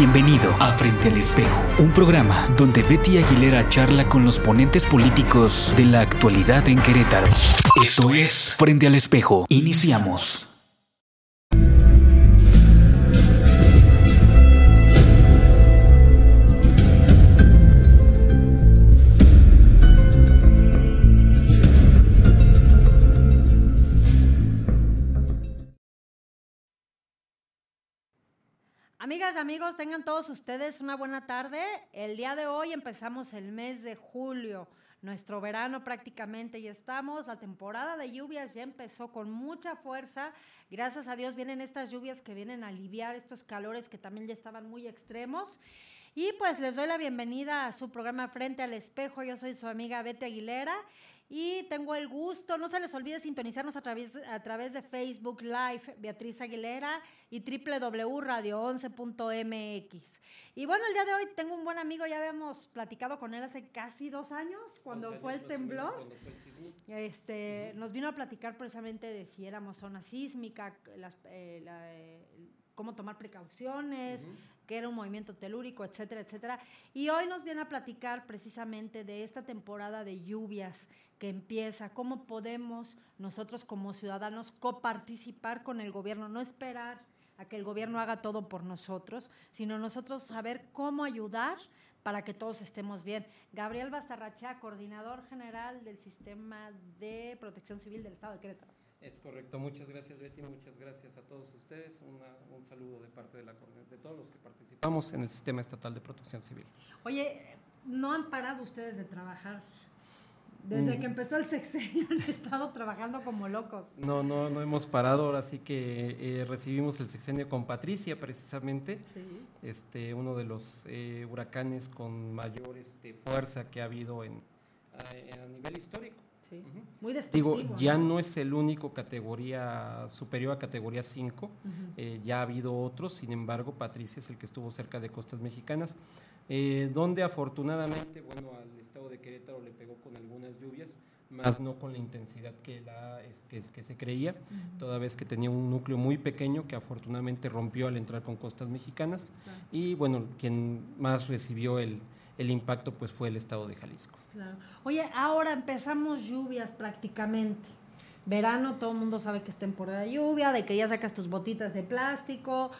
Bienvenido a Frente al Espejo, un programa donde Betty Aguilera charla con los ponentes políticos de la actualidad en Querétaro. Esto es Frente al Espejo. Iniciamos. Amigas amigos, tengan todos ustedes una buena tarde. El día de hoy empezamos el mes de julio, nuestro verano prácticamente ya estamos. La temporada de lluvias ya empezó con mucha fuerza. Gracias a Dios vienen estas lluvias que vienen a aliviar estos calores que también ya estaban muy extremos. Y pues les doy la bienvenida a su programa Frente al Espejo. Yo soy su amiga Betty Aguilera y tengo el gusto, no se les olvide sintonizarnos a través, a través de Facebook Live, Beatriz Aguilera y www.radio11.mx. Y bueno, el día de hoy tengo un buen amigo, ya habíamos platicado con él hace casi dos años, cuando fue el temblor. Este, Nos vino a platicar precisamente de si éramos zona sísmica, las, eh, la, eh, cómo tomar precauciones, que era un movimiento telúrico, etcétera, etcétera. Y hoy nos viene a platicar precisamente de esta temporada de lluvias que empieza, cómo podemos nosotros como ciudadanos coparticipar con el gobierno, no esperar a que el gobierno haga todo por nosotros, sino nosotros saber cómo ayudar para que todos estemos bien. Gabriel Bastarrachea, coordinador general del Sistema de Protección Civil del Estado de Querétaro. Es correcto, muchas gracias Betty, muchas gracias a todos ustedes, Una, un saludo de parte de, la, de todos los que participamos en el Sistema Estatal de Protección Civil. Oye, ¿no han parado ustedes de trabajar desde que empezó el sexenio han estado trabajando como locos. No, no, no hemos parado. Ahora sí que eh, recibimos el sexenio con Patricia, precisamente. Este, uno de los eh, huracanes con mayor este, fuerza que ha habido en, a, nivel histórico. Sí. Muy Digo, ya ¿no? es el único categoría superior a categoría 5, eh, ya ha habido otros, sin embargo, Patricia es el que estuvo cerca de costas mexicanas, donde afortunadamente, bueno, al de Querétaro le pegó más no con la intensidad que, la, es, que, que se creía, toda vez que tenía un núcleo muy pequeño que afortunadamente rompió al entrar con costas mexicanas y bueno, quien más recibió el, el impacto pues fue el estado de Jalisco. Claro. Oye, ahora empezamos lluvias prácticamente. Verano, todo el mundo sabe que es temporada de lluvia, de que ya sacas tus botitas de plástico.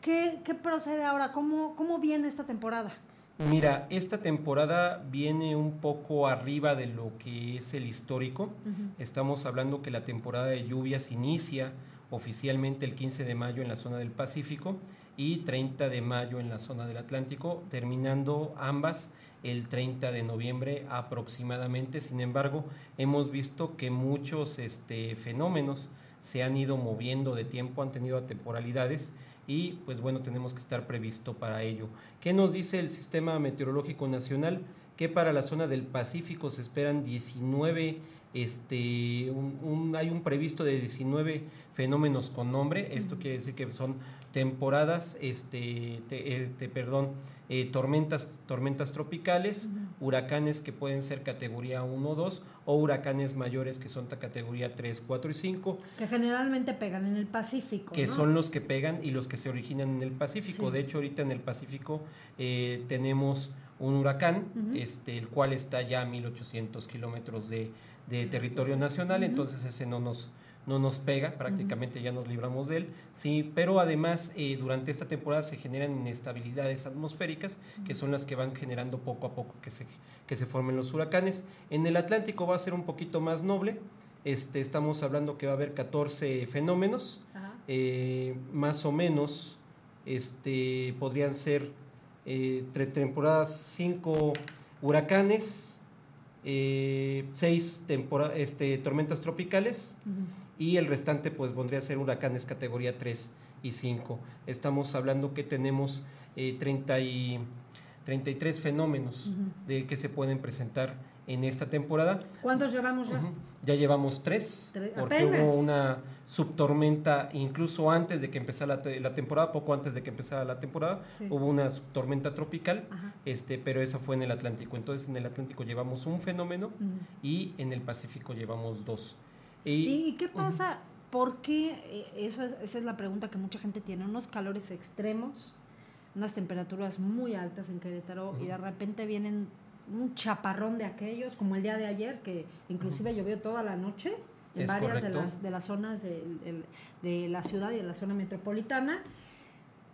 ¿Qué, qué procede ahora? ¿Cómo, ¿Cómo viene esta temporada? Mira, esta temporada viene un poco arriba de lo que es el histórico. Estamos hablando que la temporada de lluvias inicia oficialmente el 15 de mayo en la zona del Pacífico y 30 de mayo en la zona del Atlántico, terminando ambas el 30 de noviembre aproximadamente. Sin embargo, hemos visto que muchos este, fenómenos se han ido moviendo de tiempo, han tenido temporalidades y pues bueno, tenemos que estar previsto para ello. ¿Qué nos dice el Sistema Meteorológico Nacional? Que para la zona del Pacífico se esperan 19, este, un, hay un previsto de 19 fenómenos con nombre, esto quiere decir que son temporadas, este, este perdón, eh, tormentas, tormentas tropicales, huracanes que pueden ser categoría 1 o 2, o huracanes mayores que son categoría 3, 4 y 5. Que generalmente pegan en el Pacífico. Que son los que pegan y los que se originan en el Pacífico. De hecho, ahorita en el Pacífico eh, tenemos un huracán, este, el cual está ya a 1800 kilómetros de, de territorio nacional, entonces ese no nos no nos pega, prácticamente ya nos libramos de él, sí, pero además eh, durante esta temporada se generan inestabilidades atmosféricas que son las que van generando poco a poco que se, que se formen los huracanes. En el Atlántico va a ser un poquito más noble, este, estamos hablando que va a haber 14 fenómenos, eh, más o menos este, podrían ser eh, temporadas 5 huracanes, eh, 6 este, tormentas tropicales y el restante pues vendría a ser huracanes categoría 3 y 5. Estamos hablando que tenemos eh, 30 y 33 fenómenos de que se pueden presentar en esta temporada. ¿Cuántos llevamos ya? Ya llevamos tres, porque hubo una subtormenta, incluso antes de que empezara la, temporada, poco antes de que empezara la temporada, hubo una subtormenta tropical, este, pero esa fue en el Atlántico. Entonces en el Atlántico llevamos un fenómeno y en el Pacífico llevamos dos. ¿Y, qué pasa? ¿Por qué? Eh, eso esa es la pregunta que mucha gente tiene. Unos calores extremos, unas temperaturas muy altas en Querétaro y de repente vienen un chaparrón de aquellos, como el día de ayer, que inclusive llovió toda la noche en varias de las, de las zonas de, de, la ciudad y de la zona metropolitana.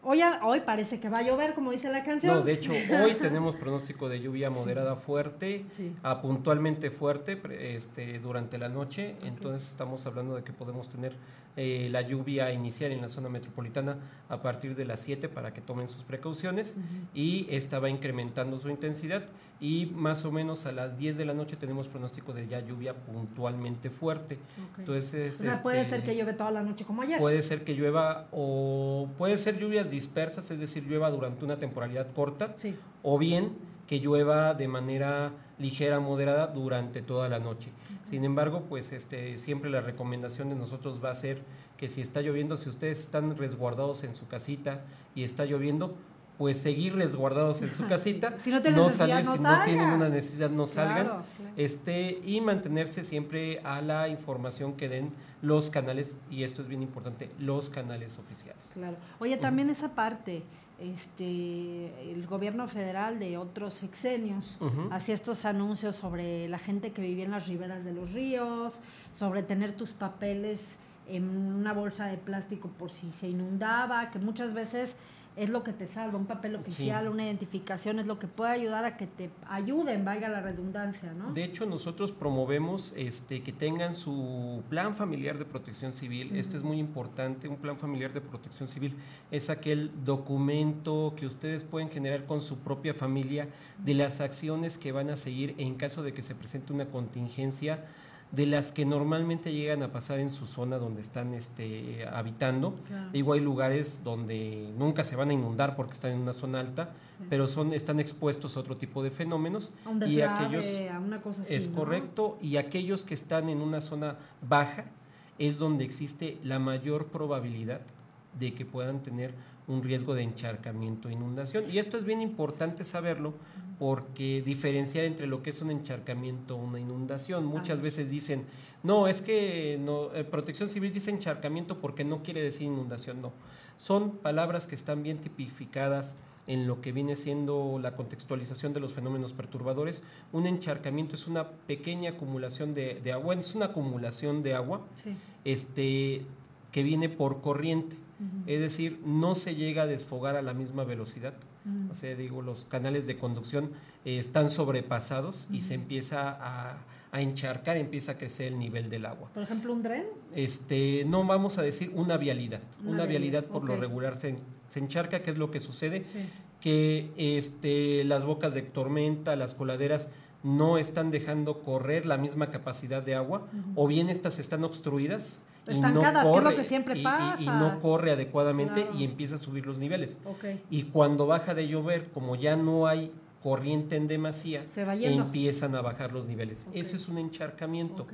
Hoy, hoy parece que va a llover, como dice la canción. No, de hecho, hoy tenemos pronóstico de lluvia moderada fuerte, a puntualmente fuerte este, durante la noche. Entonces estamos hablando de que podemos tener eh, la lluvia inicial en la zona metropolitana a partir de las 7 para que tomen sus precauciones y esta va incrementando su intensidad y más o menos a las 10 de la noche tenemos pronóstico de ya lluvia puntualmente fuerte. Entonces, o sea, puede ser que llueve toda la noche como ayer. Puede ser que llueva o puede ser lluvias dispersas, es decir, llueva durante una temporalidad corta o bien que llueva de manera ligera, moderada durante toda la noche. Sin embargo, pues este, siempre la recomendación de nosotros va a ser que si está lloviendo, si ustedes están resguardados en su casita y está lloviendo, pues seguir resguardados en su casita, si no, no salir, si no tienen una necesidad, no salgan, este y mantenerse siempre a la información que den los canales y esto es bien importante, los canales oficiales. Claro. Oye, también esa parte, este, el gobierno federal de otros sexenios hacía estos anuncios sobre la gente que vivía en las riberas de los ríos, sobre tener tus papeles en una bolsa de plástico por si se inundaba, que muchas veces es lo que te salva, un papel oficial, una identificación es lo que puede ayudar a que te ayuden, valga la redundancia, ¿no? De hecho, nosotros promovemos este que tengan su plan familiar de protección civil. Este es muy importante, un plan familiar de protección civil es aquel documento que ustedes pueden generar con su propia familia de las acciones que van a seguir en caso de que se presente una contingencia de las que normalmente llegan a pasar en su zona donde están este, habitando. Igual hay lugares donde nunca se van a inundar porque están en una zona alta, pero son, están expuestos a otro tipo de fenómenos. y aquellos una cosa así, es correcto, y aquellos que están en una zona baja es donde existe la mayor probabilidad de que puedan tener un riesgo de encharcamiento e inundación. Y esto es bien importante saberlo porque diferenciar entre lo que es un encharcamiento o una inundación. Muchas veces dicen, no, es que no, eh, protección civil dice encharcamiento porque no quiere decir inundación, no. Son palabras que están bien tipificadas en lo que viene siendo la contextualización de los fenómenos perturbadores. Un encharcamiento es una pequeña acumulación de, agua, es una acumulación de agua este, que viene por corriente. Es decir, no se llega a desfogar a la misma velocidad. O sea, digo, los canales de conducción eh, están sobrepasados y se empieza a, encharcar, empieza a crecer el nivel del agua. Por ejemplo, un dren. Este, no vamos a decir una vialidad. Una, vialidad, por lo regular se, encharca, ¿qué es lo que sucede? Que este, las bocas de tormenta, las coladeras, no están dejando correr la misma capacidad de agua, o bien estas están obstruidas Estancadas, no corre, que es lo que siempre pasa. Y, no corre adecuadamente y empieza a subir los niveles. Y cuando baja de llover, como ya no hay corriente en demasía, empiezan a bajar los niveles. Eso es un encharcamiento.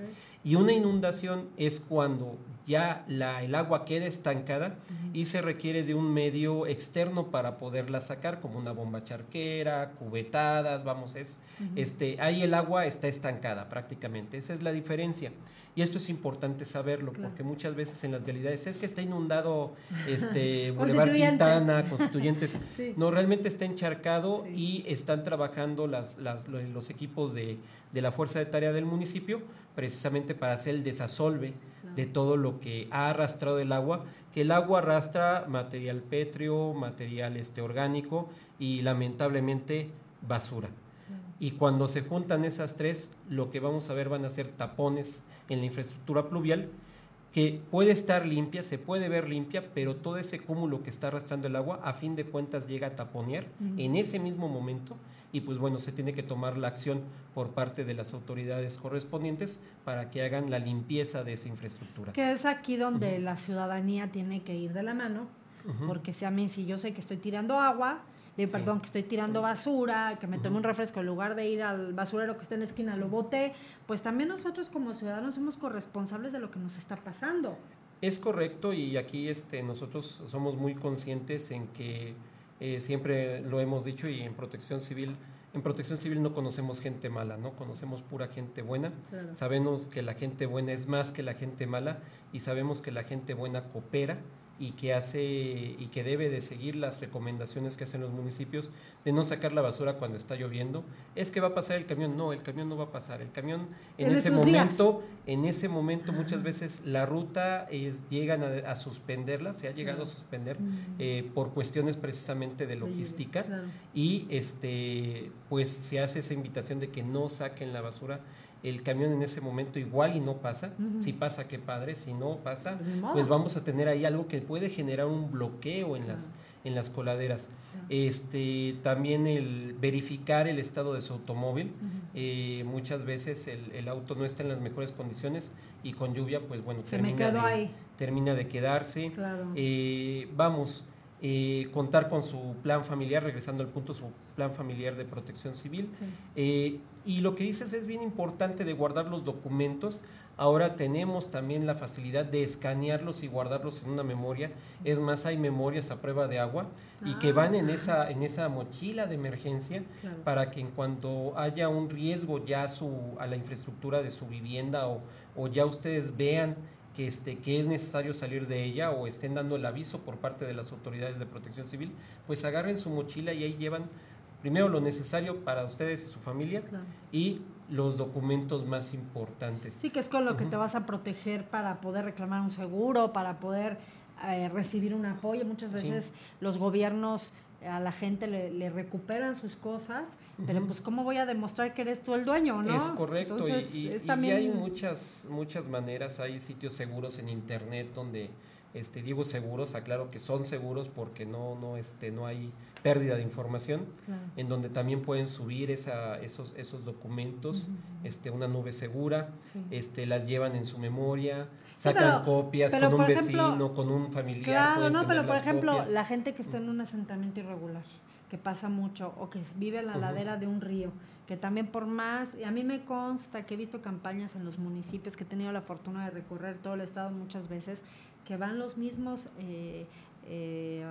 Y una inundación es cuando ya la, el agua queda estancada y se requiere de un medio externo para poderla sacar, como una bomba charquera, cubetadas, vamos, es, este, ahí el agua está estancada prácticamente. Esa es la diferencia. Y esto es importante saberlo, porque muchas veces en las realidades es que está inundado este Boulevard Quintana, Constituyentes. No, realmente está encharcado y están trabajando las, las, los equipos de, de, la Fuerza de Tarea del municipio precisamente para hacer el desasolve de todo lo que ha arrastrado el agua, que el agua arrastra material pétreo, material este orgánico y lamentablemente basura. Y cuando se juntan esas tres, lo que vamos a ver van a ser tapones en la infraestructura pluvial que puede estar limpia, se puede ver limpia, pero todo ese cúmulo que está arrastrando el agua, a fin de cuentas llega a taponear en ese mismo momento y pues bueno, se tiene que tomar la acción por parte de las autoridades correspondientes para que hagan la limpieza de esa infraestructura. Que es aquí donde la ciudadanía tiene que ir de la mano, porque si a mí, si yo sé que estoy tirando agua, de perdón, que estoy tirando basura, que me tome un refresco en lugar de ir al basurero que está en la esquina, lo boté, pues también nosotros como ciudadanos somos corresponsables de lo que nos está pasando. Es correcto y aquí este, nosotros somos muy conscientes en que eh, siempre lo hemos dicho y en protección civil, en protección civil no conocemos gente mala, ¿no? Conocemos pura gente buena. Sabemos que la gente buena es más que la gente mala y sabemos que la gente buena coopera y que hace y que debe de seguir las recomendaciones que hacen los municipios de no sacar la basura cuando está lloviendo. Es que va a pasar el camión, no, el camión no va a pasar. El camión en, ese momento, en ese momento muchas veces la ruta es, llegan a, suspenderla, se ha llegado a suspender mm. eh, por cuestiones precisamente de logística y este pues se hace esa invitación de que no saquen la basura el camión en ese momento igual y no pasa. Si pasa, qué padre. Si no pasa, pues, pues vamos a tener ahí algo que puede generar un bloqueo en las, en las coladeras. Este, también el verificar el estado de su automóvil. Eh, muchas veces el, auto no está en las mejores condiciones y con lluvia, pues bueno, termina, de, termina de quedarse. Eh, vamos, eh, contar con su plan familiar, regresando al punto, su plan familiar de protección civil. Eh, y lo que dices es bien importante de guardar los documentos. Ahora tenemos también la facilidad de escanearlos y guardarlos en una memoria. Es más, hay memorias a prueba de agua y que van en ah. esa, en esa mochila de emergencia para que en cuanto haya un riesgo ya su, a la infraestructura de su vivienda o, o ya ustedes vean que, este, que es necesario salir de ella o estén dando el aviso por parte de las autoridades de protección civil, pues agarren su mochila y ahí llevan primero lo necesario para ustedes y su familia y los documentos más importantes. Sí, que es con lo que te vas a proteger para poder reclamar un seguro, para poder eh, recibir un apoyo. Muchas veces los gobiernos a la gente le, recuperan sus cosas, pero pues cómo voy a demostrar que eres tú el dueño, ¿no? Es correcto, y, también... hay muchas, muchas maneras, hay sitios seguros en internet donde, este, digo seguros, aclaro que son seguros porque no, no, este, no hay pérdida de información, en donde también pueden subir esa, esos, esos documentos, este, una nube segura, este, las llevan en su memoria, sacan copias con un vecino, con un familiar. Claro, no, pero por ejemplo, la gente que está en un asentamiento irregular, que pasa mucho, o que vive en la ladera de un río, que también por más, y a mí me consta que he visto campañas en los municipios, que he tenido la fortuna de recorrer todo el estado muchas veces, que van los mismos eh, eh,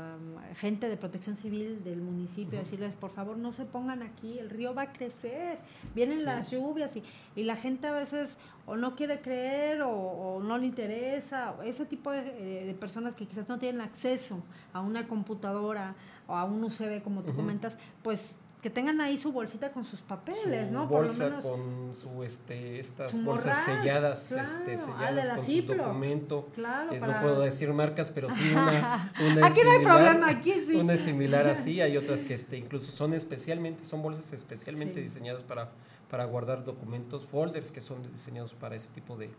gente de protección civil del municipio decirles, por favor, no se pongan aquí, el río va a crecer, vienen las lluvias y, y, la gente a veces o no quiere creer o, no le interesa, ese tipo de, de, personas que quizás no tienen acceso a una computadora o a un UCB, como tú comentas, pues que tengan ahí su bolsita con sus papeles, ¿no? Bolsa con su este estas bolsas selladas, este, selladas con su documento. Claro, No puedo decir marcas, pero sí una, una aquí no hay problema, aquí sí. Una es similar así, hay otras que este incluso son especialmente, son bolsas especialmente diseñadas para, para guardar documentos, folders que son diseñados para ese tipo de,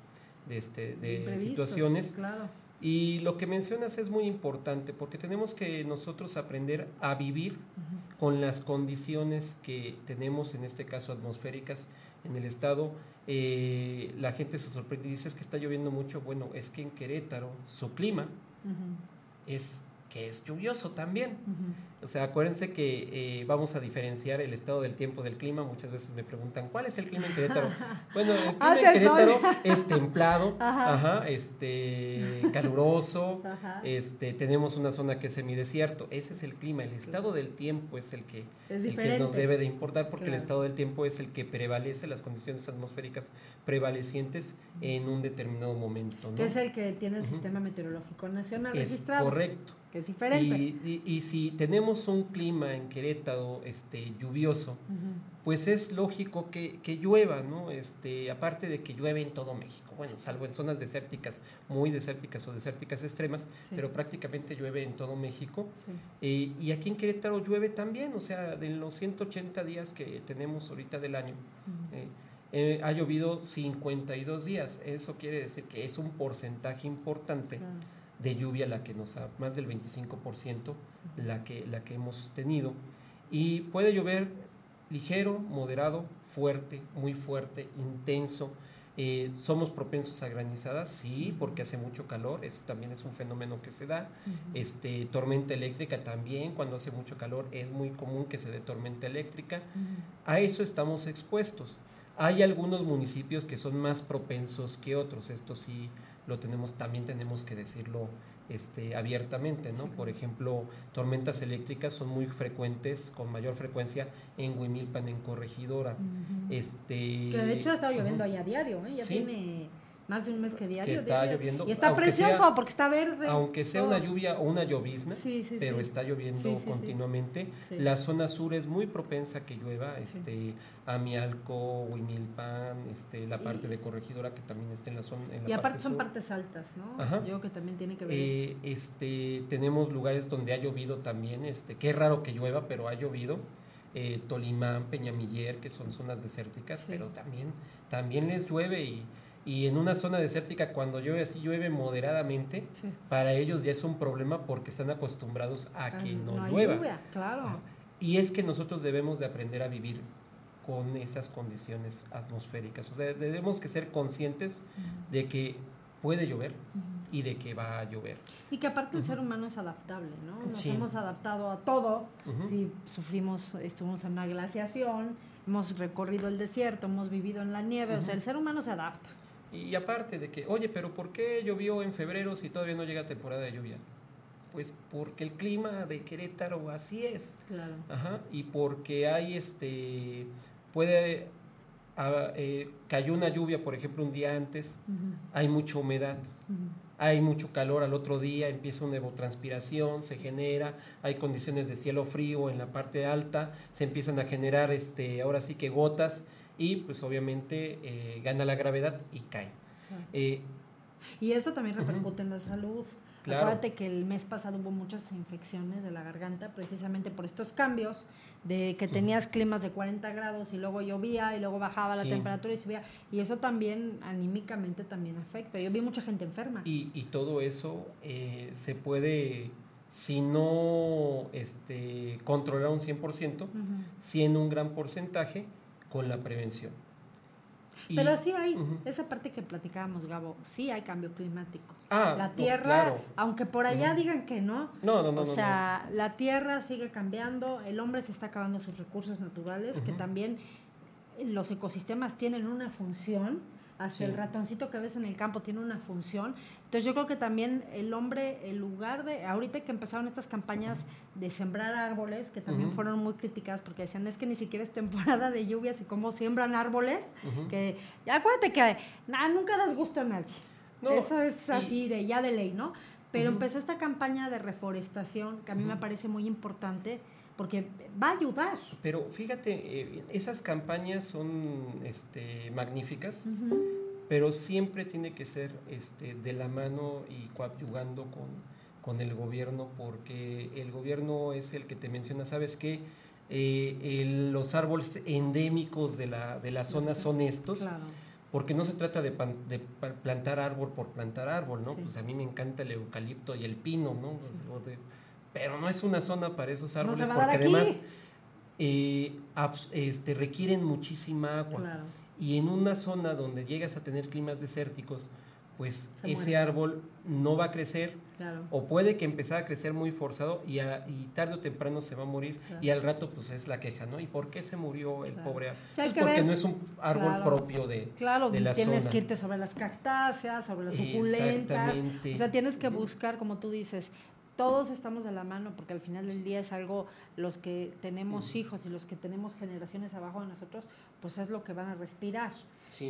de, este, de situaciones. Claro. Y lo que mencionas es muy importante porque tenemos que nosotros aprender a vivir con las condiciones que tenemos, en este caso atmosféricas, en el estado. Eh, la gente se sorprende y dice es que está lloviendo mucho. Bueno, es que en Querétaro su clima es que es lluvioso también. O sea, acuérdense que eh, vamos a diferenciar el estado del tiempo del clima. Muchas veces me preguntan, ¿cuál es el clima en Querétaro? bueno, el clima en Querétaro es templado, ajá. este, caluroso, este, tenemos una zona que es semidesierto. Ese es el clima. El estado del tiempo es el que, el que nos debe de importar porque el estado del tiempo es el que prevalece, las condiciones atmosféricas prevalecientes en un determinado momento. Que es el que tiene el Sistema Meteorológico Nacional es registrado. Correcto que es diferente. Y, si tenemos un clima en Querétaro este, lluvioso, pues es lógico que, llueva, ¿no? Este, aparte de que llueve en todo México, bueno, salvo en zonas desérticas, muy desérticas o desérticas extremas, pero prácticamente llueve en todo México. Eh, y aquí en Querétaro llueve también, o sea, de los 180 días que tenemos ahorita del año. Eh, eh, ha llovido 52 días. Eso quiere decir que es un porcentaje importante de lluvia la que nos ha, más del 25% la que, la que hemos tenido. Y puede llover ligero, moderado, fuerte, muy fuerte, intenso. Eh, ¿Somos propensos a granizadas? Sí, porque hace mucho calor, eso también es un fenómeno que se da. este, tormenta eléctrica también, cuando hace mucho calor es muy común que se dé tormenta eléctrica. A eso estamos expuestos. Hay algunos municipios que son más propensos que otros, esto sí lo tenemos, también tenemos que decirlo este, abiertamente, ¿no? Por ejemplo, tormentas eléctricas son muy frecuentes, con mayor frecuencia en Huimilpan, en Corregidora. este, que de hecho ha estado lloviendo ahí a diario, ¿eh? Ya tiene más de un mes que diario. Que está lloviendo. Y está precioso porque está verde. Aunque sea una lluvia o una llovizna, pero está lloviendo continuamente. La zona sur es muy propensa a que llueva, este, Amialco, Huimilpan, este, la parte de Corregidora que también está en la zona. En la y aparte son partes altas, ¿no? Yo creo que también tiene que ver eh, Este, tenemos lugares donde ha llovido también, este, qué raro que llueva, pero ha llovido. Eh, Tolimán, Peñamiller, que son zonas desérticas, pero también, también les llueve y y en una zona desértica cuando llueve así llueve moderadamente, para ellos ya es un problema porque están acostumbrados a que no, llueva. claro. Y es que nosotros debemos de aprender a vivir con esas condiciones atmosféricas. O sea, debemos que ser conscientes de que puede llover y de que va a llover. Y que aparte el ser humano es adaptable, ¿no? Nos hemos adaptado a todo. Si sufrimos, estuvimos en una glaciación, hemos recorrido el desierto, hemos vivido en la nieve, o sea, el ser humano se adapta. Y aparte de que, oye, pero ¿por qué llovió en febrero si todavía no llega temporada de lluvia? Pues porque el clima de Querétaro así es. Claro. Ajá. Y porque hay este. Puede. Ah, eh, cayó una lluvia, por ejemplo, un día antes, hay mucha humedad, hay mucho calor al otro día, empieza una evotranspiración, se genera, hay condiciones de cielo frío en la parte alta, se empiezan a generar, este, ahora sí que gotas, y pues obviamente eh, gana la gravedad y cae. Eh, y eso también repercute en la salud. Claro. Acuérdate que el mes pasado hubo muchas infecciones de la garganta precisamente por estos cambios de que tenías climas de 40 grados y luego llovía y luego bajaba la temperatura y subía y eso también anímicamente también afecta. Yo vi mucha gente enferma. Y, y todo eso eh, se puede, si no este, controlar un 100%, si en un gran porcentaje, con la prevención. Pero sí hay, esa parte que platicábamos, Gabo, sí hay cambio climático. Ah, la Tierra, aunque por allá digan que no, no, no, no o sea, la Tierra sigue cambiando, el hombre se está acabando sus recursos naturales, que también los ecosistemas tienen una función hasta el ratoncito que ves en el campo tiene una función. Entonces yo creo que también el hombre, en lugar de, ahorita que empezaron estas campañas de sembrar árboles, que también fueron muy críticas porque decían, es que ni siquiera es temporada de lluvias y cómo siembran árboles, que acuérdate que nada, nunca das gusto a nadie. Eso es así, de ya de ley, ¿no? Pero empezó esta campaña de reforestación, que a mí me parece muy importante, porque va a ayudar. Pero fíjate, eh, esas campañas son este, magníficas, pero siempre tiene que ser este, de la mano y coadyugando con, con el gobierno, porque el gobierno es el que te menciona, ¿sabes qué? Eh, los árboles endémicos de la, de la zona son estos. Porque no se trata de, de, plantar árbol por plantar árbol, ¿no? Pues a mí me encanta el eucalipto y el pino, ¿no? Pues, pero no es una zona para esos árboles porque además eh, este, requieren muchísima agua. Y en una zona donde llegas a tener climas desérticos, pues ese árbol no va a crecer o puede que empiece a crecer muy forzado y, tarde o temprano se va a morir y al rato pues es la queja, ¿no? ¿Y por qué se murió el pobre árbol? pues porque no es un árbol propio de, claro, de la tienes que irte sobre las cactáceas, sobre las suculentas. O sea, tienes que buscar, como tú dices, todos estamos de la mano porque al final del día es algo, los que tenemos hijos y los que tenemos generaciones abajo de nosotros, pues es lo que van a respirar.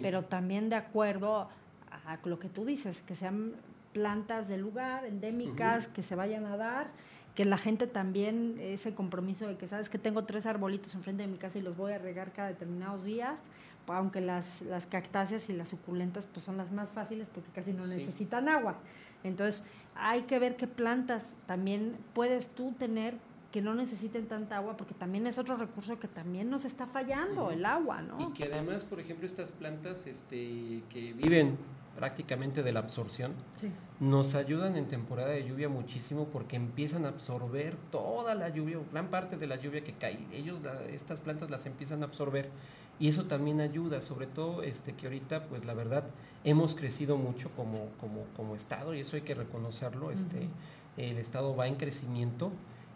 Pero también de acuerdo a lo que tú dices, que sean plantas del lugar, endémicas, que se vayan a dar, que la gente también, ese compromiso de que sabes que tengo tres arbolitos enfrente de mi casa y los voy a regar cada determinados días, aunque las, las cactáceas y las suculentas pues son las más fáciles porque casi no necesitan agua. Entonces, hay que ver qué plantas también puedes tú tener que no necesiten tanta agua, porque también es otro recurso que también nos está fallando, el agua, ¿no? Y que además, por ejemplo, estas plantas este, que viven prácticamente de la absorción, nos ayudan en temporada de lluvia muchísimo porque empiezan a absorber toda la lluvia, gran parte de la lluvia que cae. Ellos, estas plantas las empiezan a absorber y eso también ayuda, sobre todo este, que ahorita, pues la verdad, hemos crecido mucho como, como, como Estado y eso hay que reconocerlo. este, el Estado va en crecimiento.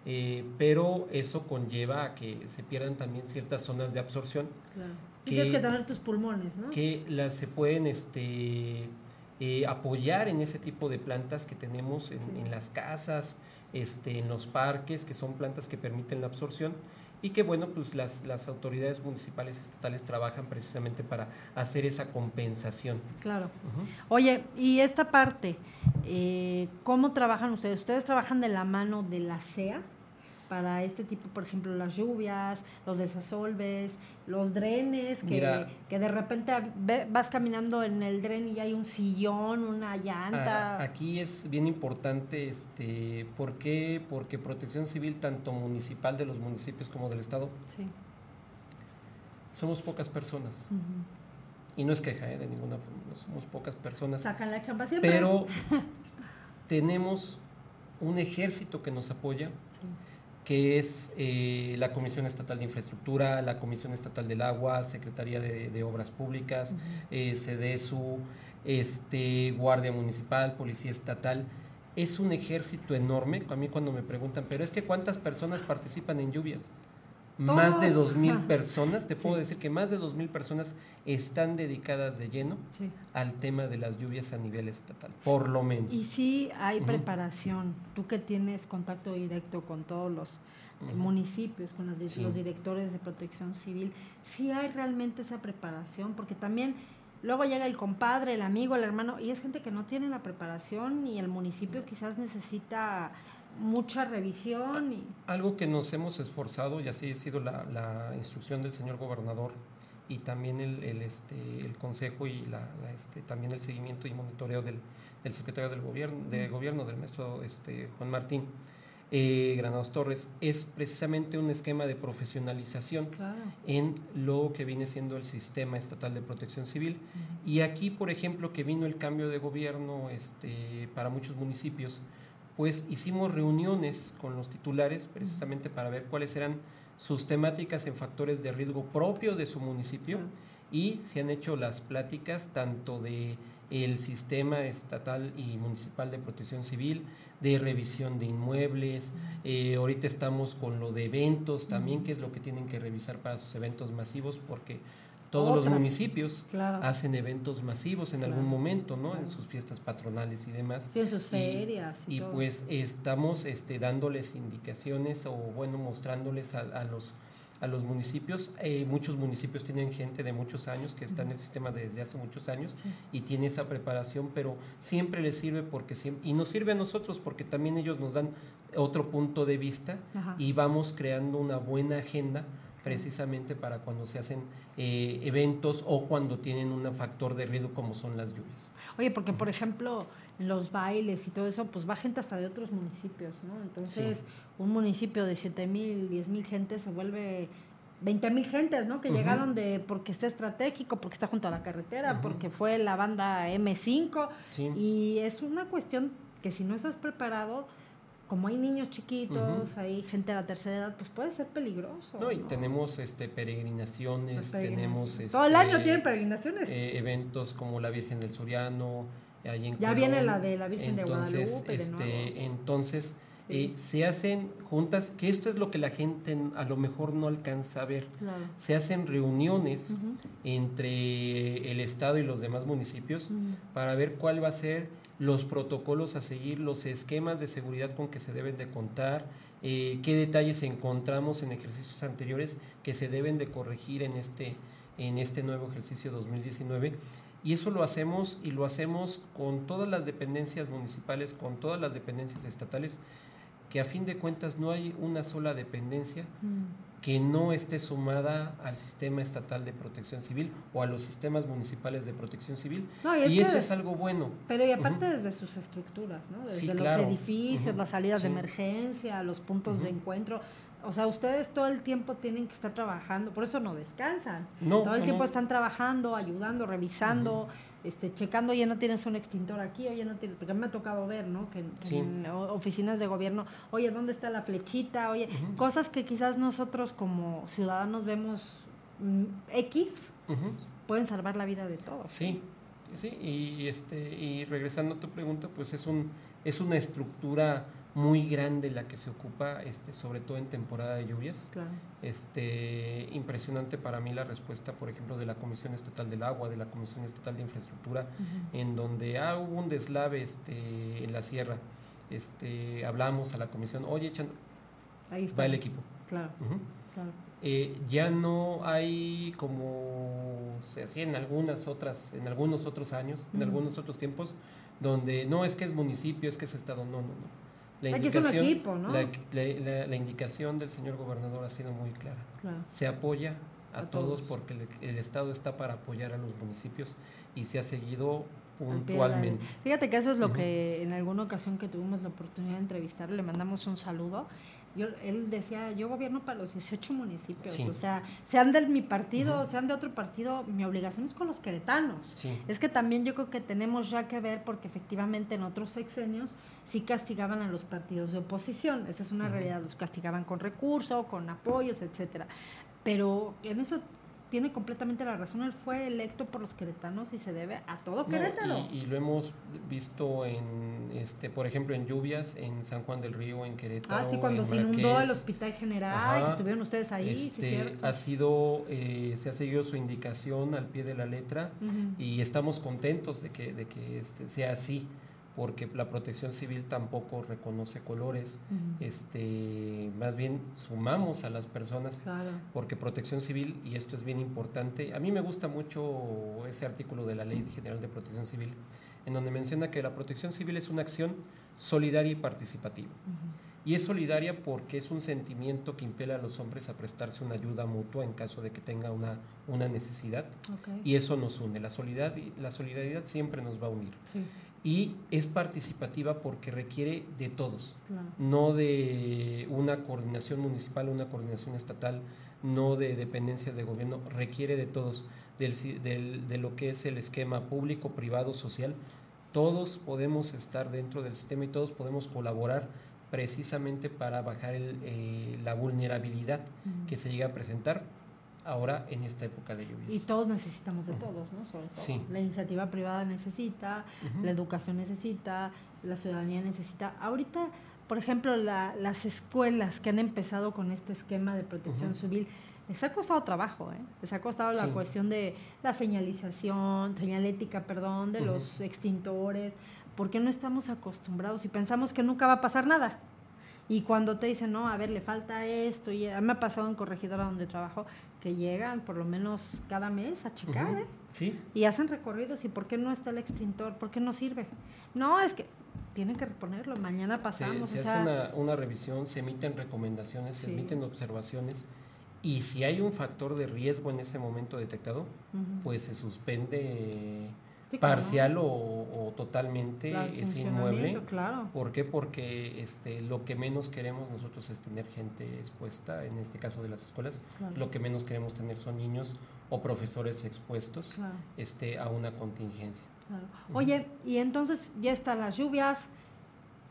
Eh, pero eso conlleva a que se pierdan también ciertas zonas de absorción. Claro. Que, tienes que tener tus pulmones, ¿no? Que las, se pueden este, eh, apoyar en ese tipo de plantas que tenemos en, las casas, este, en los parques, que son plantas que permiten la absorción y que bueno, pues las, las autoridades municipales y estatales trabajan precisamente para hacer esa compensación. Claro. Oye, y esta parte, eh, ¿cómo trabajan ustedes? ¿Ustedes trabajan de la mano de la CEA? Para este tipo, por ejemplo, las lluvias, los desasolves, los drenes, que, que de repente vas caminando en el dren y hay un sillón, una llanta. aquí es bien importante, este, ¿por qué? Porque protección civil, tanto municipal de los municipios como del Estado, sí. somos pocas personas. Y no es queja ¿eh? de ninguna forma, somos pocas personas. Sacan la chamba siempre. Pero tenemos un ejército que nos apoya que es eh, la Comisión Estatal de Infraestructura, la Comisión Estatal del Agua, Secretaría de, Obras Públicas, eh, CDSU, este, Guardia Municipal, Policía Estatal. Es un ejército enorme. A mí cuando me preguntan, pero es que ¿cuántas personas participan en lluvias? Más de dos mil personas, te puedo decir que más de dos mil personas están dedicadas de lleno al tema de las lluvias a nivel estatal, por lo menos. Y sí hay preparación, tú que tienes contacto directo con todos los municipios, con los, los directores de protección civil, sí hay realmente esa preparación, porque también luego llega el compadre, el amigo, el hermano, y es gente que no tiene la preparación y el municipio quizás necesita mucha revisión. Y... Algo que nos hemos esforzado, y así ha sido la, instrucción del señor gobernador, y también el, este, el consejo y la, este, también el seguimiento y monitoreo del, del secretario del gobierno, de gobierno del maestro este, Juan Martín eh, Granados Torres, es precisamente un esquema de profesionalización en lo que viene siendo el sistema estatal de protección civil. Y aquí, por ejemplo, que vino el cambio de gobierno este, para muchos municipios, pues hicimos reuniones con los titulares precisamente para ver cuáles eran sus temáticas en factores de riesgo propio de su municipio y se han hecho las pláticas tanto de el sistema estatal y municipal de protección civil, de revisión de inmuebles, eh, ahorita estamos con lo de eventos también, que es lo que tienen que revisar para sus eventos masivos, porque todos los municipios hacen eventos masivos en algún momento, ¿no? En sus fiestas patronales y demás. Sí, en sus ferias. Y, pues estamos este, dándoles indicaciones o, bueno, mostrándoles a, los a los municipios. Eh, muchos municipios tienen gente de muchos años que está en el sistema desde hace muchos años y tiene esa preparación, pero siempre les sirve porque siempre, y nos sirve a nosotros porque también ellos nos dan otro punto de vista y vamos creando una buena agenda precisamente para cuando se hacen eh, eventos o cuando tienen un factor de riesgo como son las lluvias. Oye, porque por ejemplo, los bailes y todo eso, pues va gente hasta de otros municipios, ¿no? Entonces, un municipio de 7 mil, 10 mil gente se vuelve 20 mil gentes, ¿no? Que llegaron de porque está estratégico, porque está junto a la carretera, porque fue la banda M5. Y es una cuestión que si no estás preparado, como hay niños chiquitos, hay gente de la tercera edad, pues puede ser peligroso. No, y tenemos este peregrinaciones, tenemos... Todo el año este, tienen peregrinaciones. Eh, eventos como la Virgen del Soriano, ahí en Ya viene la de la Virgen de Guadalupe. Este, entonces, eh, se hacen juntas, que esto es lo que la gente a lo mejor no alcanza a ver. Se hacen reuniones entre el Estado y los demás municipios para ver cuál va a ser los protocolos a seguir, los esquemas de seguridad con que se deben de contar, eh, qué detalles encontramos en ejercicios anteriores que se deben de corregir en este, en este nuevo ejercicio 2019. Y eso lo hacemos y lo hacemos con todas las dependencias municipales, con todas las dependencias estatales, que a fin de cuentas no hay una sola dependencia mm que no esté sumada al sistema estatal de protección civil o a los sistemas municipales de protección civil. y, eso es algo bueno. Pero y aparte desde sus estructuras, ¿no? desde los edificios, las salidas de emergencia, los puntos de encuentro. o sea, ustedes todo el tiempo tienen que estar trabajando, por eso no descansan. todo el tiempo están trabajando, ayudando, revisando, este, checando, oye, no tienes un extintor aquí, oye, no tienes, porque me ha tocado ver, ¿no? Que, en oficinas de gobierno, oye, ¿dónde está la flechita? Oye, cosas que quizás nosotros como ciudadanos vemos mm, X, pueden salvar la vida de todos. Sí, sí, y, este, y regresando a tu pregunta, pues es, un, es una estructura muy grande la que se ocupa, este, sobre todo en temporada de lluvias. Este, impresionante para mí la respuesta, por ejemplo, de la Comisión Estatal del Agua, de la Comisión Estatal de Infraestructura, en donde ah, hubo un deslave este, en la sierra. Este, hablamos a la comisión, oye, echan, va el equipo. Claro. Eh, ya no hay como se hacía en algunas otras, en algunos otros años, en algunos otros tiempos, donde no es que es municipio, es que es estado, no, no, no la indicación, la, indicación del señor gobernador ha sido muy clara. Se apoya a, todos, porque el, Estado está para apoyar a los municipios y se ha seguido puntualmente. Fíjate que eso es lo que en alguna ocasión que tuvimos la oportunidad de entrevistar, le mandamos un saludo. Yo, él decía, yo gobierno para los 18 municipios, o sea, sean de mi partido, sean de otro partido, mi obligación es con los queretanos. Es que también yo creo que tenemos ya que ver, porque efectivamente en otros sexenios sí castigaban a los partidos de oposición, esa es una realidad, los castigaban con recursos, con apoyos, etcétera. Pero en eso tiene completamente la razón. Él fue electo por los queretanos y se debe a todo Querétaro. y, lo hemos visto en, este, por ejemplo, en lluvias en San Juan del Río, en Querétaro. Ah, sí, cuando se inundó el Hospital General, que estuvieron ustedes ahí. Este, ha sido, eh, se ha seguido su indicación al pie de la letra y estamos contentos de que, de que este, sea así porque la protección civil tampoco reconoce colores, este, más bien sumamos a las personas, porque protección civil, y esto es bien importante, a mí me gusta mucho ese artículo de la Ley General de Protección Civil, en donde menciona que la protección civil es una acción solidaria y participativa. Y es solidaria porque es un sentimiento que impela a los hombres a prestarse una ayuda mutua en caso de que tenga una, una necesidad. Y eso nos une. La solidaridad, la solidaridad siempre nos va a unir. Sí y es participativa porque requiere de todos, no de una coordinación municipal, una coordinación estatal, no de dependencia de gobierno, requiere de todos, del, de lo que es el esquema público, privado, social. Todos podemos estar dentro del sistema y todos podemos colaborar precisamente para bajar eh, la vulnerabilidad que se llega a presentar ahora en esta época de lluvias. Y todos necesitamos de todos, ¿no? Sobre todo. La iniciativa privada necesita, la educación necesita, la ciudadanía necesita. Ahorita, por ejemplo, las escuelas que han empezado con este esquema de protección civil, les ha costado trabajo, ¿eh? Les ha costado la cuestión de la señalización, señalética, perdón, de los extintores, porque no estamos acostumbrados y pensamos que nunca va a pasar nada. Y cuando te dicen, no, a ver, le falta esto, y me ha pasado en corregidora donde trabajo, que llegan por lo menos cada mes a checar, ¿eh? Sí. Y hacen recorridos, ¿y por qué no está el extintor? ¿Por qué no sirve? No, es que tienen que reponerlo, mañana pasamos. Se, hace una, una, revisión, se emiten recomendaciones, se emiten observaciones, y si hay un factor de riesgo en ese momento detectado, pues se suspende parcial o, totalmente es inmueble. Claro. ¿Por qué? Porque este, lo que menos queremos nosotros es tener gente expuesta, en este caso de las escuelas, lo que menos queremos tener son niños o profesores expuestos este, a una contingencia. Oye, y entonces ya están las lluvias,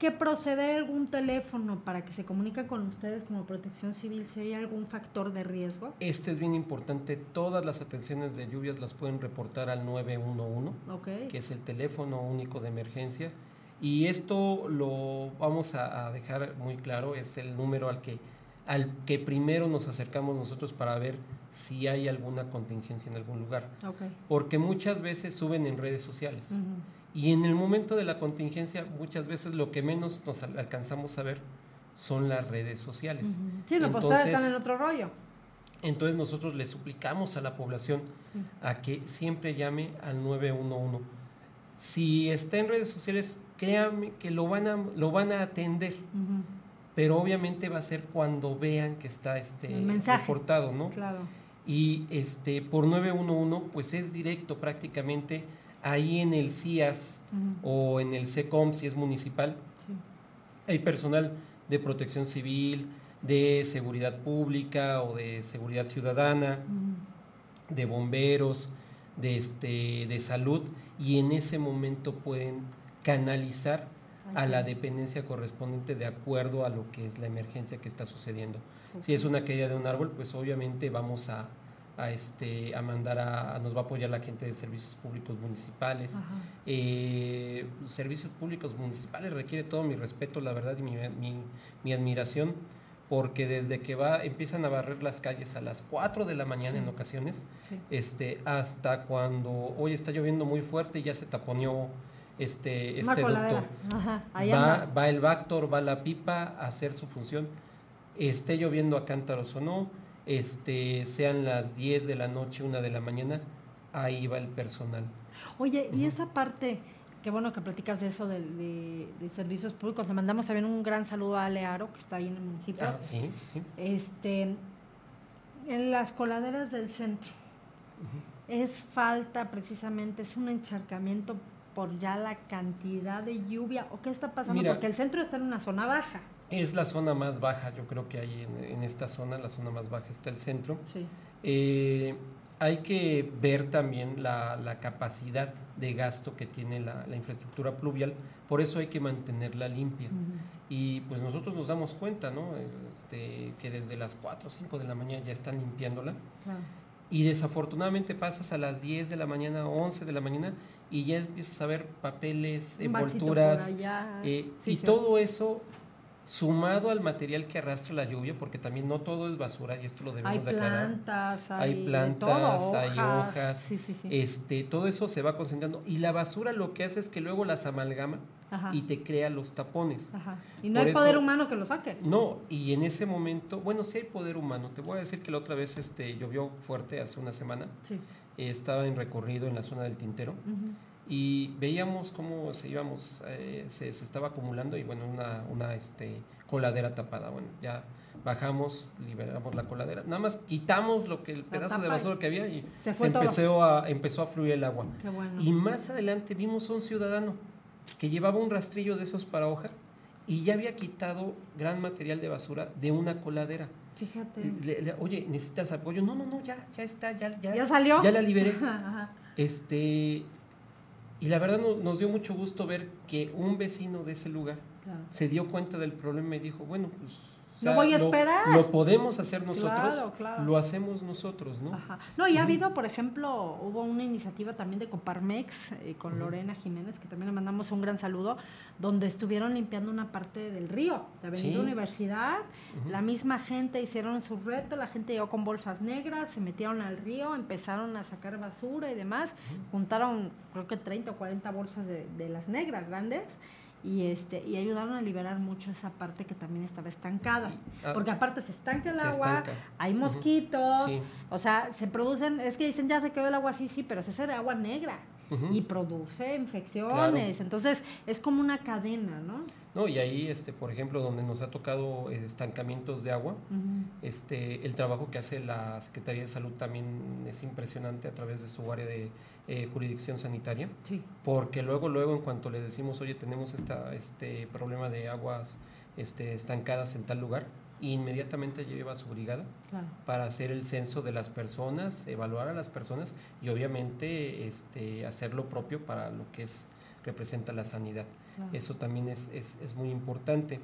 que procede algún teléfono para que se comunique con ustedes como protección civil si hay algún factor de riesgo? Este es bien importante. Todas las atenciones de lluvias las pueden reportar al 911, que es el teléfono único de emergencia. Y esto lo vamos a, dejar muy claro, es el número al que, al que primero nos acercamos nosotros para ver si hay alguna contingencia en algún lugar. Porque muchas veces suben en redes sociales. Y en el momento de la contingencia, muchas veces lo que menos nos alcanzamos a ver son las redes sociales. Sí, los postales están en otro rollo. Entonces nosotros le suplicamos a la población a que siempre llame al 911. Si está en redes sociales, créanme que lo van a, lo van a atender. Pero obviamente va a ser cuando vean que está este reportado, ¿no? Claro. Y este por 911 pues es directo prácticamente ahí en el CIAS o en el SECOM, si es municipal, hay personal de protección civil, de seguridad pública o de seguridad ciudadana, de bomberos, de, este, de salud, y en ese momento pueden canalizar a la dependencia correspondiente de acuerdo a lo que es la emergencia que está sucediendo. Si es una caída de un árbol, pues obviamente vamos a, a, este, a mandar a, nos va a apoyar la gente de servicios públicos municipales. Eh, servicios públicos municipales requiere todo mi respeto, la verdad, y mi, mi, admiración, porque desde que va, empiezan a barrer las calles a las 4 de la mañana en ocasiones, este, hasta cuando hoy está lloviendo muy fuerte y ya se taponeó este, este ducto. va, va el Bactor, va la pipa a hacer su función, esté lloviendo a cántaros o no este, sean las 10 de la noche, 1 de la mañana, ahí va el personal. Oye, y esa parte, qué bueno que platicas de eso de, de, servicios públicos, le mandamos también un gran saludo a Alearo, que está ahí en el municipio. Ah, sí, sí. Este, en las coladeras del centro, es falta precisamente, es un encharcamiento por ya la cantidad de lluvia, o qué está pasando, porque el centro está en una zona baja. Es la zona más baja, yo creo que hay en, esta zona, la zona más baja está el centro. Eh, hay que ver también la, capacidad de gasto que tiene la, infraestructura pluvial, por eso hay que mantenerla limpia. Y pues nosotros nos damos cuenta, ¿no? Este, que desde las 4 o 5 de la mañana ya están limpiándola. Y desafortunadamente pasas a las 10 de la mañana, 11 de la mañana, y ya empiezas a ver papeles, envolturas. Eh, y todo eso sumado al material que arrastra la lluvia, porque también no todo es basura, y esto lo debemos hay Plantas, hay, hay plantas, hay hojas, este, todo eso se va concentrando. Y la basura lo que hace es que luego las amalgama y te crea los tapones. Y no hay poder humano que lo saque. No, y en ese momento, bueno, sí hay poder humano. Te voy a decir que la otra vez este, llovió fuerte hace una semana. estaba en recorrido en la zona del Tintero y veíamos cómo se íbamos, eh, se, estaba acumulando y bueno, una, una este, coladera tapada. Bueno, ya bajamos, liberamos la coladera, nada más quitamos lo que el pedazo de basura que había y se, empezó, a, empezó a fluir el agua. Y más adelante vimos a un ciudadano que llevaba un rastrillo de esos para hoja y ya había quitado gran material de basura de una coladera. Fíjate. Oye, ¿necesitas apoyo? No, no, no, ya, ya está, ya, ya. ¿Ya salió? Ya la liberé. Este, y la verdad nos dio mucho gusto ver que un vecino de ese lugar se dio cuenta del problema y dijo, bueno, pues no voy a esperar. Lo podemos hacer nosotros, lo hacemos nosotros, ¿no? No, y ha habido, por ejemplo, hubo una iniciativa también de Coparmex eh, con Lorena Jiménez, que también le mandamos un gran saludo, donde estuvieron limpiando una parte del río, de Avenida Universidad. La misma gente hicieron su reto, la gente llegó con bolsas negras, se metieron al río, empezaron a sacar basura y demás. Juntaron, creo que 30 o 40 bolsas de, de las negras grandes y este y ayudaron a liberar mucho esa parte que también estaba estancada. Ah, porque aparte se estanca el agua hay mosquitos o sea se producen es que dicen ya se quedó el agua así sí pero se hace agua negra y produce infecciones. Entonces es como una cadena no no y ahí este por ejemplo donde nos ha tocado estancamientos de agua este el trabajo que hace la secretaría de salud también es impresionante a través de su área de eh, jurisdicción sanitaria. Porque luego, luego, en cuanto le decimos, oye, tenemos esta, este problema de aguas este, estancadas en tal lugar, inmediatamente lleva a su brigada para hacer el censo de las personas, evaluar a las personas y obviamente este, hacer lo propio para lo que es representa la sanidad. Eso también es, es, es, muy importante.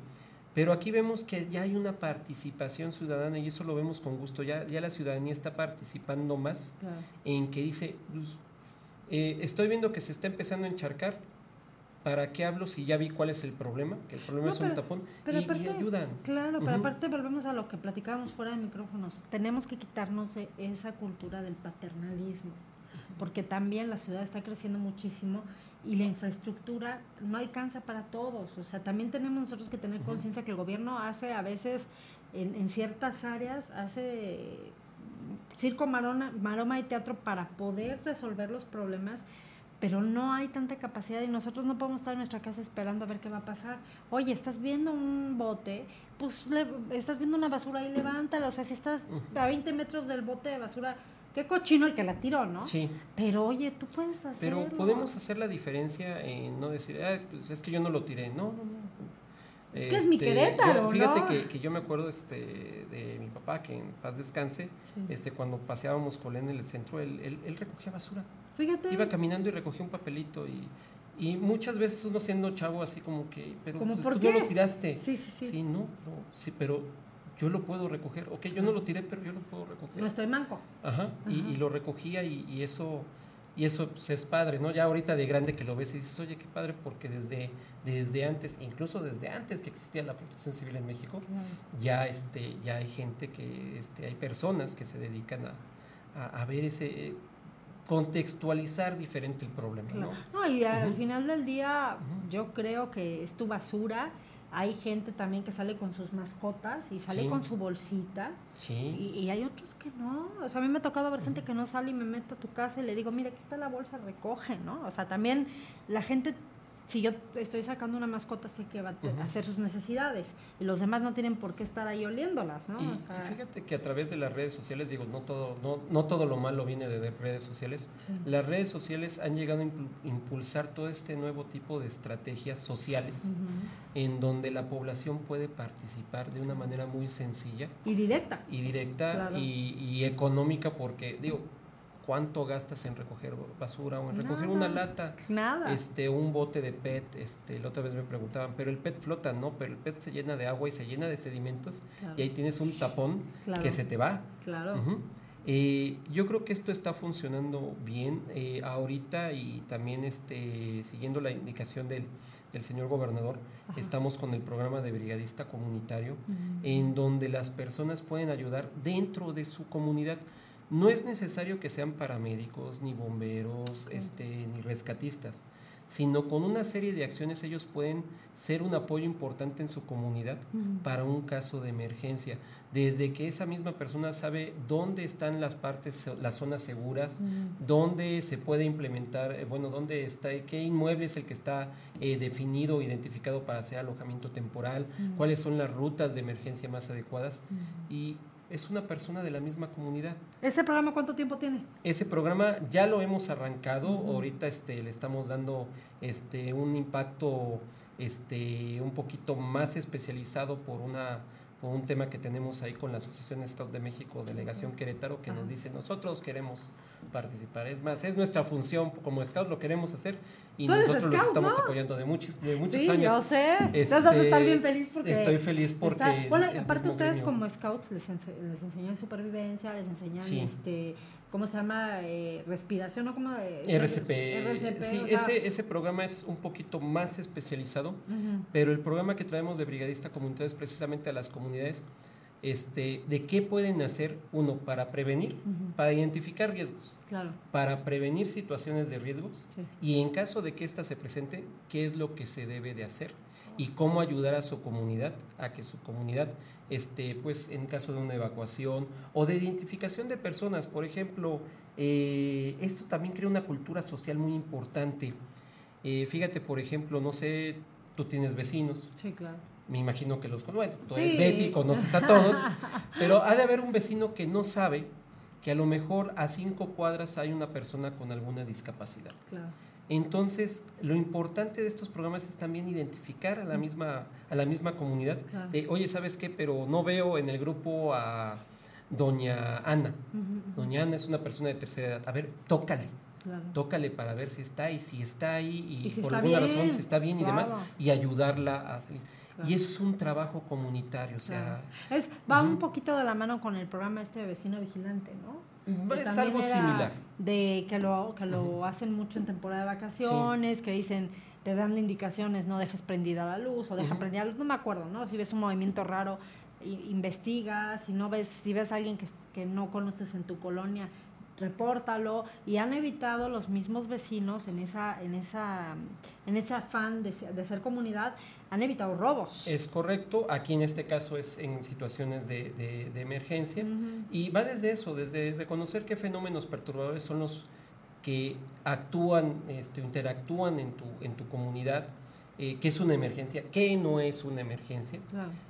Pero aquí vemos que ya hay una participación ciudadana y eso lo vemos con gusto. Ya, ya la ciudadanía está participando más en que dice, pues, eh, estoy viendo que se está empezando a encharcar. ¿Para qué hablo si ya vi cuál es el problema? Que el problema es un tapón y, ayudan. Claro, pero aparte volvemos a lo que platicábamos fuera de micrófonos. Tenemos que quitarnos de esa cultura del paternalismo, porque también la ciudad está creciendo muchísimo y la infraestructura no alcanza para todos. O sea, también tenemos nosotros que tener conciencia que el gobierno hace a veces en, en ciertas áreas, hace circo, marona, maroma y teatro para poder resolver los problemas, pero no hay tanta capacidad y nosotros no podemos estar en nuestra casa esperando a ver qué va a pasar. Oye, estás viendo un bote, pues estás viendo una basura y levántala. O sea, si estás a 20 metros del bote de basura, qué cochino el que la tiró, ¿no? Sí. Pero oye, tú puedes hacerlo. Pero podemos hacer la diferencia en no decir, ah, pues es que yo no lo tiré. No, no, no Es que es mi este, Querétaro, Fíjate que, que, yo me acuerdo este, de mi papá, que en paz descanse, este, cuando paseábamos con él en el centro, él, él, recogía basura. Fíjate. Iba caminando y recogía un papelito y, y muchas veces uno siendo chavo así como que, pero ¿Cómo, pues, ¿por tú qué? no lo tiraste. Sí, sí, sí. Sí, no, sí, pero yo lo puedo recoger. Ok, yo no lo tiré, pero yo lo puedo recoger. No estoy manco. Ajá, Y, y, lo recogía y, y eso y eso pues, es padre, ¿no? Ya ahorita de grande que lo ves y dices, oye, qué padre, porque desde, desde antes, incluso desde antes que existía la protección civil en México, ya, este, ya hay gente que, este, hay personas que se dedican a, a, ver ese, contextualizar diferente el problema, ¿no? No, y al final del día yo creo que es tu basura hay gente también que sale con sus mascotas y sale con su bolsita. Sí. Y, hay otros que no. O sea, a mí me ha tocado ver gente que no sale y me meto a tu casa y le digo, mira, aquí está la bolsa, recoge, ¿no? O sea, también la gente si yo estoy sacando una mascota, sí que va a hacer sus necesidades y los demás no tienen por qué estar ahí oliéndolas, ¿no? Y, fíjate que a través de las redes sociales, digo, no todo, no, no todo lo malo viene de, redes sociales. Las redes sociales han llegado a impulsar todo este nuevo tipo de estrategias sociales en donde la población puede participar de una manera muy sencilla. Y directa. Y directa y, y económica porque, digo, cuánto gastas en recoger basura o en recoger una lata, nada. este, un bote de PET, este, la otra vez me preguntaban, pero el PET flota, no, pero el PET se llena de agua y se llena de sedimentos y ahí tienes un tapón que se te va. Claro. Eh, yo creo que esto está funcionando bien eh, ahorita y también este, siguiendo la indicación del, del señor gobernador, estamos con el programa de brigadista comunitario, en donde las personas pueden ayudar dentro de su comunidad. No es necesario que sean paramédicos, ni bomberos, este, ni rescatistas, sino con una serie de acciones ellos pueden ser un apoyo importante en su comunidad para un caso de emergencia. Desde que esa misma persona sabe dónde están las partes, las zonas seguras, dónde se puede implementar, eh, bueno, dónde está, qué inmueble es el que está eh, definido, identificado para hacer alojamiento temporal, cuáles son las rutas de emergencia más adecuadas. Y es una persona de la misma comunidad. ¿Ese programa cuánto tiempo tiene? Ese programa ya lo hemos arrancado, ahorita este, le estamos dando este, un impacto este, un poquito más especializado por una por un tema que tenemos ahí con la Asociación Scout de México, Delegación Querétaro, que nos dice, nosotros queremos participar. Es más, es nuestra función como Scout, lo queremos hacer y nosotros los estamos apoyando de muchos, de muchos sí, años. yo sé. Este, estar bien feliz porque... Estoy feliz porque... bueno, aparte ustedes como Scouts les, les enseñan supervivencia, les enseñan este ¿cómo se llama? Eh, respiración, ¿no? Como, RCP. RCP. Sí, ese, ese programa es un poquito más especializado, pero el programa que traemos de Brigadista Comunitario es precisamente a las comunidades este, de qué pueden hacer, uno, para prevenir, para identificar riesgos, claro. para prevenir situaciones de riesgos y en caso de que ésta se presente, qué es lo que se debe de hacer y cómo ayudar a su comunidad a que su comunidad este, pues en caso de una evacuación o de identificación de personas. Por ejemplo, eh, esto también crea una cultura social muy importante. Eh, fíjate, por ejemplo, no sé, tú tienes vecinos. Sí, claro. Me imagino que los bueno, tú eres Betty, conoces a todos, pero ha de haber un vecino que no sabe que a lo mejor a cinco cuadras hay una persona con alguna discapacidad. Claro. Entonces, lo importante de estos programas es también identificar a la misma, a la misma comunidad de, oye, ¿sabes qué? Pero no veo en el grupo a doña Ana. Doña Ana es una persona de tercera edad. A ver, tócale. Tócale para ver si está y si está ahí y, por alguna razón si está bien y demás y ayudarla a salir. Y eso es un trabajo comunitario, o sea... Es, va un poquito de la mano con el programa este de vecino vigilante, ¿no? Es algo similar. De que lo, que lo hacen mucho en temporada de vacaciones, que dicen, te dan indicaciones, no dejes prendida la luz o deja prendida la luz, no me acuerdo, ¿no? Si ves un movimiento raro, investigas, si no ves, si ves a alguien que, que no conoces en tu colonia, repórtalo y han evitado los mismos vecinos en esa en esa en ese afán de, de ser comunidad han evitado robos. Es correcto, aquí en este caso es en situaciones de, de, emergencia y va desde eso, desde reconocer qué fenómenos perturbadores son los que actúan, este, interactúan en tu, en tu comunidad, eh, qué es una emergencia, qué no es una emergencia,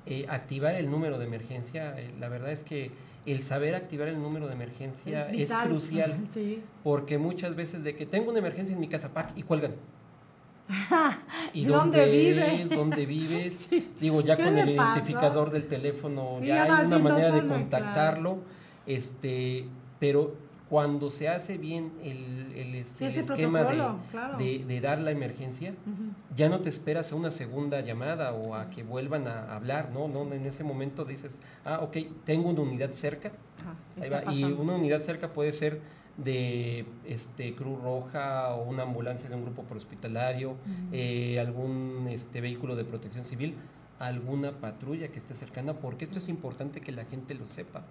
eh, activar el número de emergencia, eh, la verdad es que el saber activar el número de emergencia es, crucial, porque muchas veces de que tengo una emergencia en mi casa, ¡pac! y cuelgan. ¿Y, dónde, vives? ¿Dónde vives? Digo, ya con el identificador del teléfono ya hay una manera de contactarlo. Este, pero cuando se hace bien el, el, este, esquema de, de, dar la emergencia, ya no te esperas a una segunda llamada o a que vuelvan a hablar, ¿no? no En ese momento dices, ah, ok, tengo una unidad cerca, y una unidad cerca puede ser de este Cruz Roja o una ambulancia de un grupo hospitalario, eh, algún este, vehículo de protección civil, alguna patrulla que esté cercana, porque esto es importante que la gente lo sepa.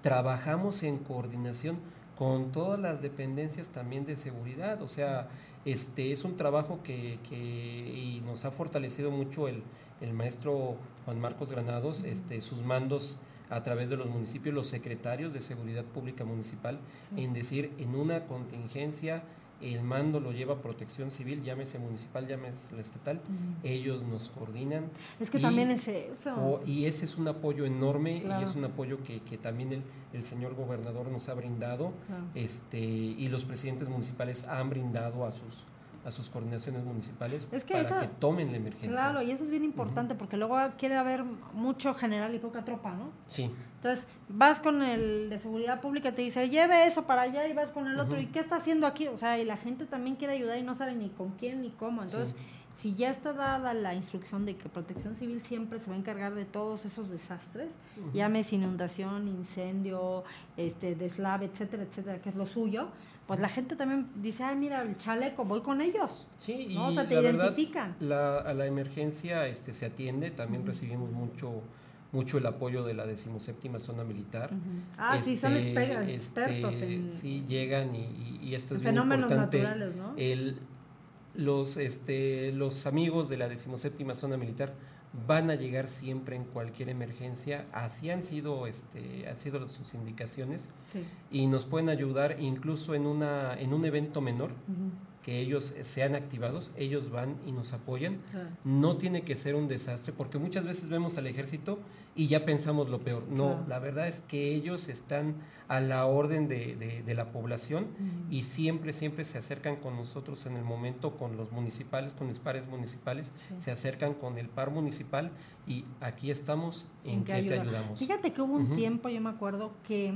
Trabajamos en coordinación con todas las dependencias también de seguridad. O sea, este es un trabajo que, que y nos ha fortalecido mucho el, el maestro Juan Marcos Granados, este, sus mandos a través de los municipios, los secretarios de seguridad pública municipal, en decir, en una contingencia el mando lo lleva protección civil, llámese municipal, llámese estatal, ellos nos coordinan. Es que también es eso. y ese es un apoyo enorme y es un apoyo que, que también el, el, señor gobernador nos ha brindado este y los presidentes municipales han brindado a sus a sus coordinaciones municipales para que tomen la emergencia. Claro, y eso es bien importante porque luego quiere haber mucho general y poca tropa, ¿no? Sí. Entonces, vas con el de seguridad pública, te dice, lleve eso para allá y vas con el otro, ¿y qué está haciendo aquí? O sea, y la gente también quiere ayudar y no sabe ni con quién ni cómo. Entonces, si ya está dada la instrucción de que Protección Civil siempre se va a encargar de todos esos desastres, llámese inundación, incendio, este, deslave, etcétera, etcétera, que es lo suyo, pues la gente también dice, ay, mira, el chaleco, voy con ellos. Sí, y o sea, te identifican. la, a la emergencia este, se atiende, también recibimos mucho mucho el apoyo de la decimoséptima zona militar. Ah, sí, son este, expertos en... Sí, llegan y, y esto es bien fenómenos naturales, ¿no? El, los, este, los amigos de la decimoséptima zona militar van a llegar siempre en cualquier emergencia, así han sido, este, han sido sus indicaciones y nos pueden ayudar incluso en, una, en un evento menor. que ellos sean activados, ellos van y nos apoyan. No tiene que ser un desastre, porque muchas veces vemos al ejército y ya pensamos lo peor. No, la verdad es que ellos están a la orden de, de, la población y siempre, siempre se acercan con nosotros en el momento, con los municipales, con los pares municipales, se acercan con el par municipal y aquí estamos en, que te ayudamos. Fíjate que hubo un tiempo, yo me acuerdo, que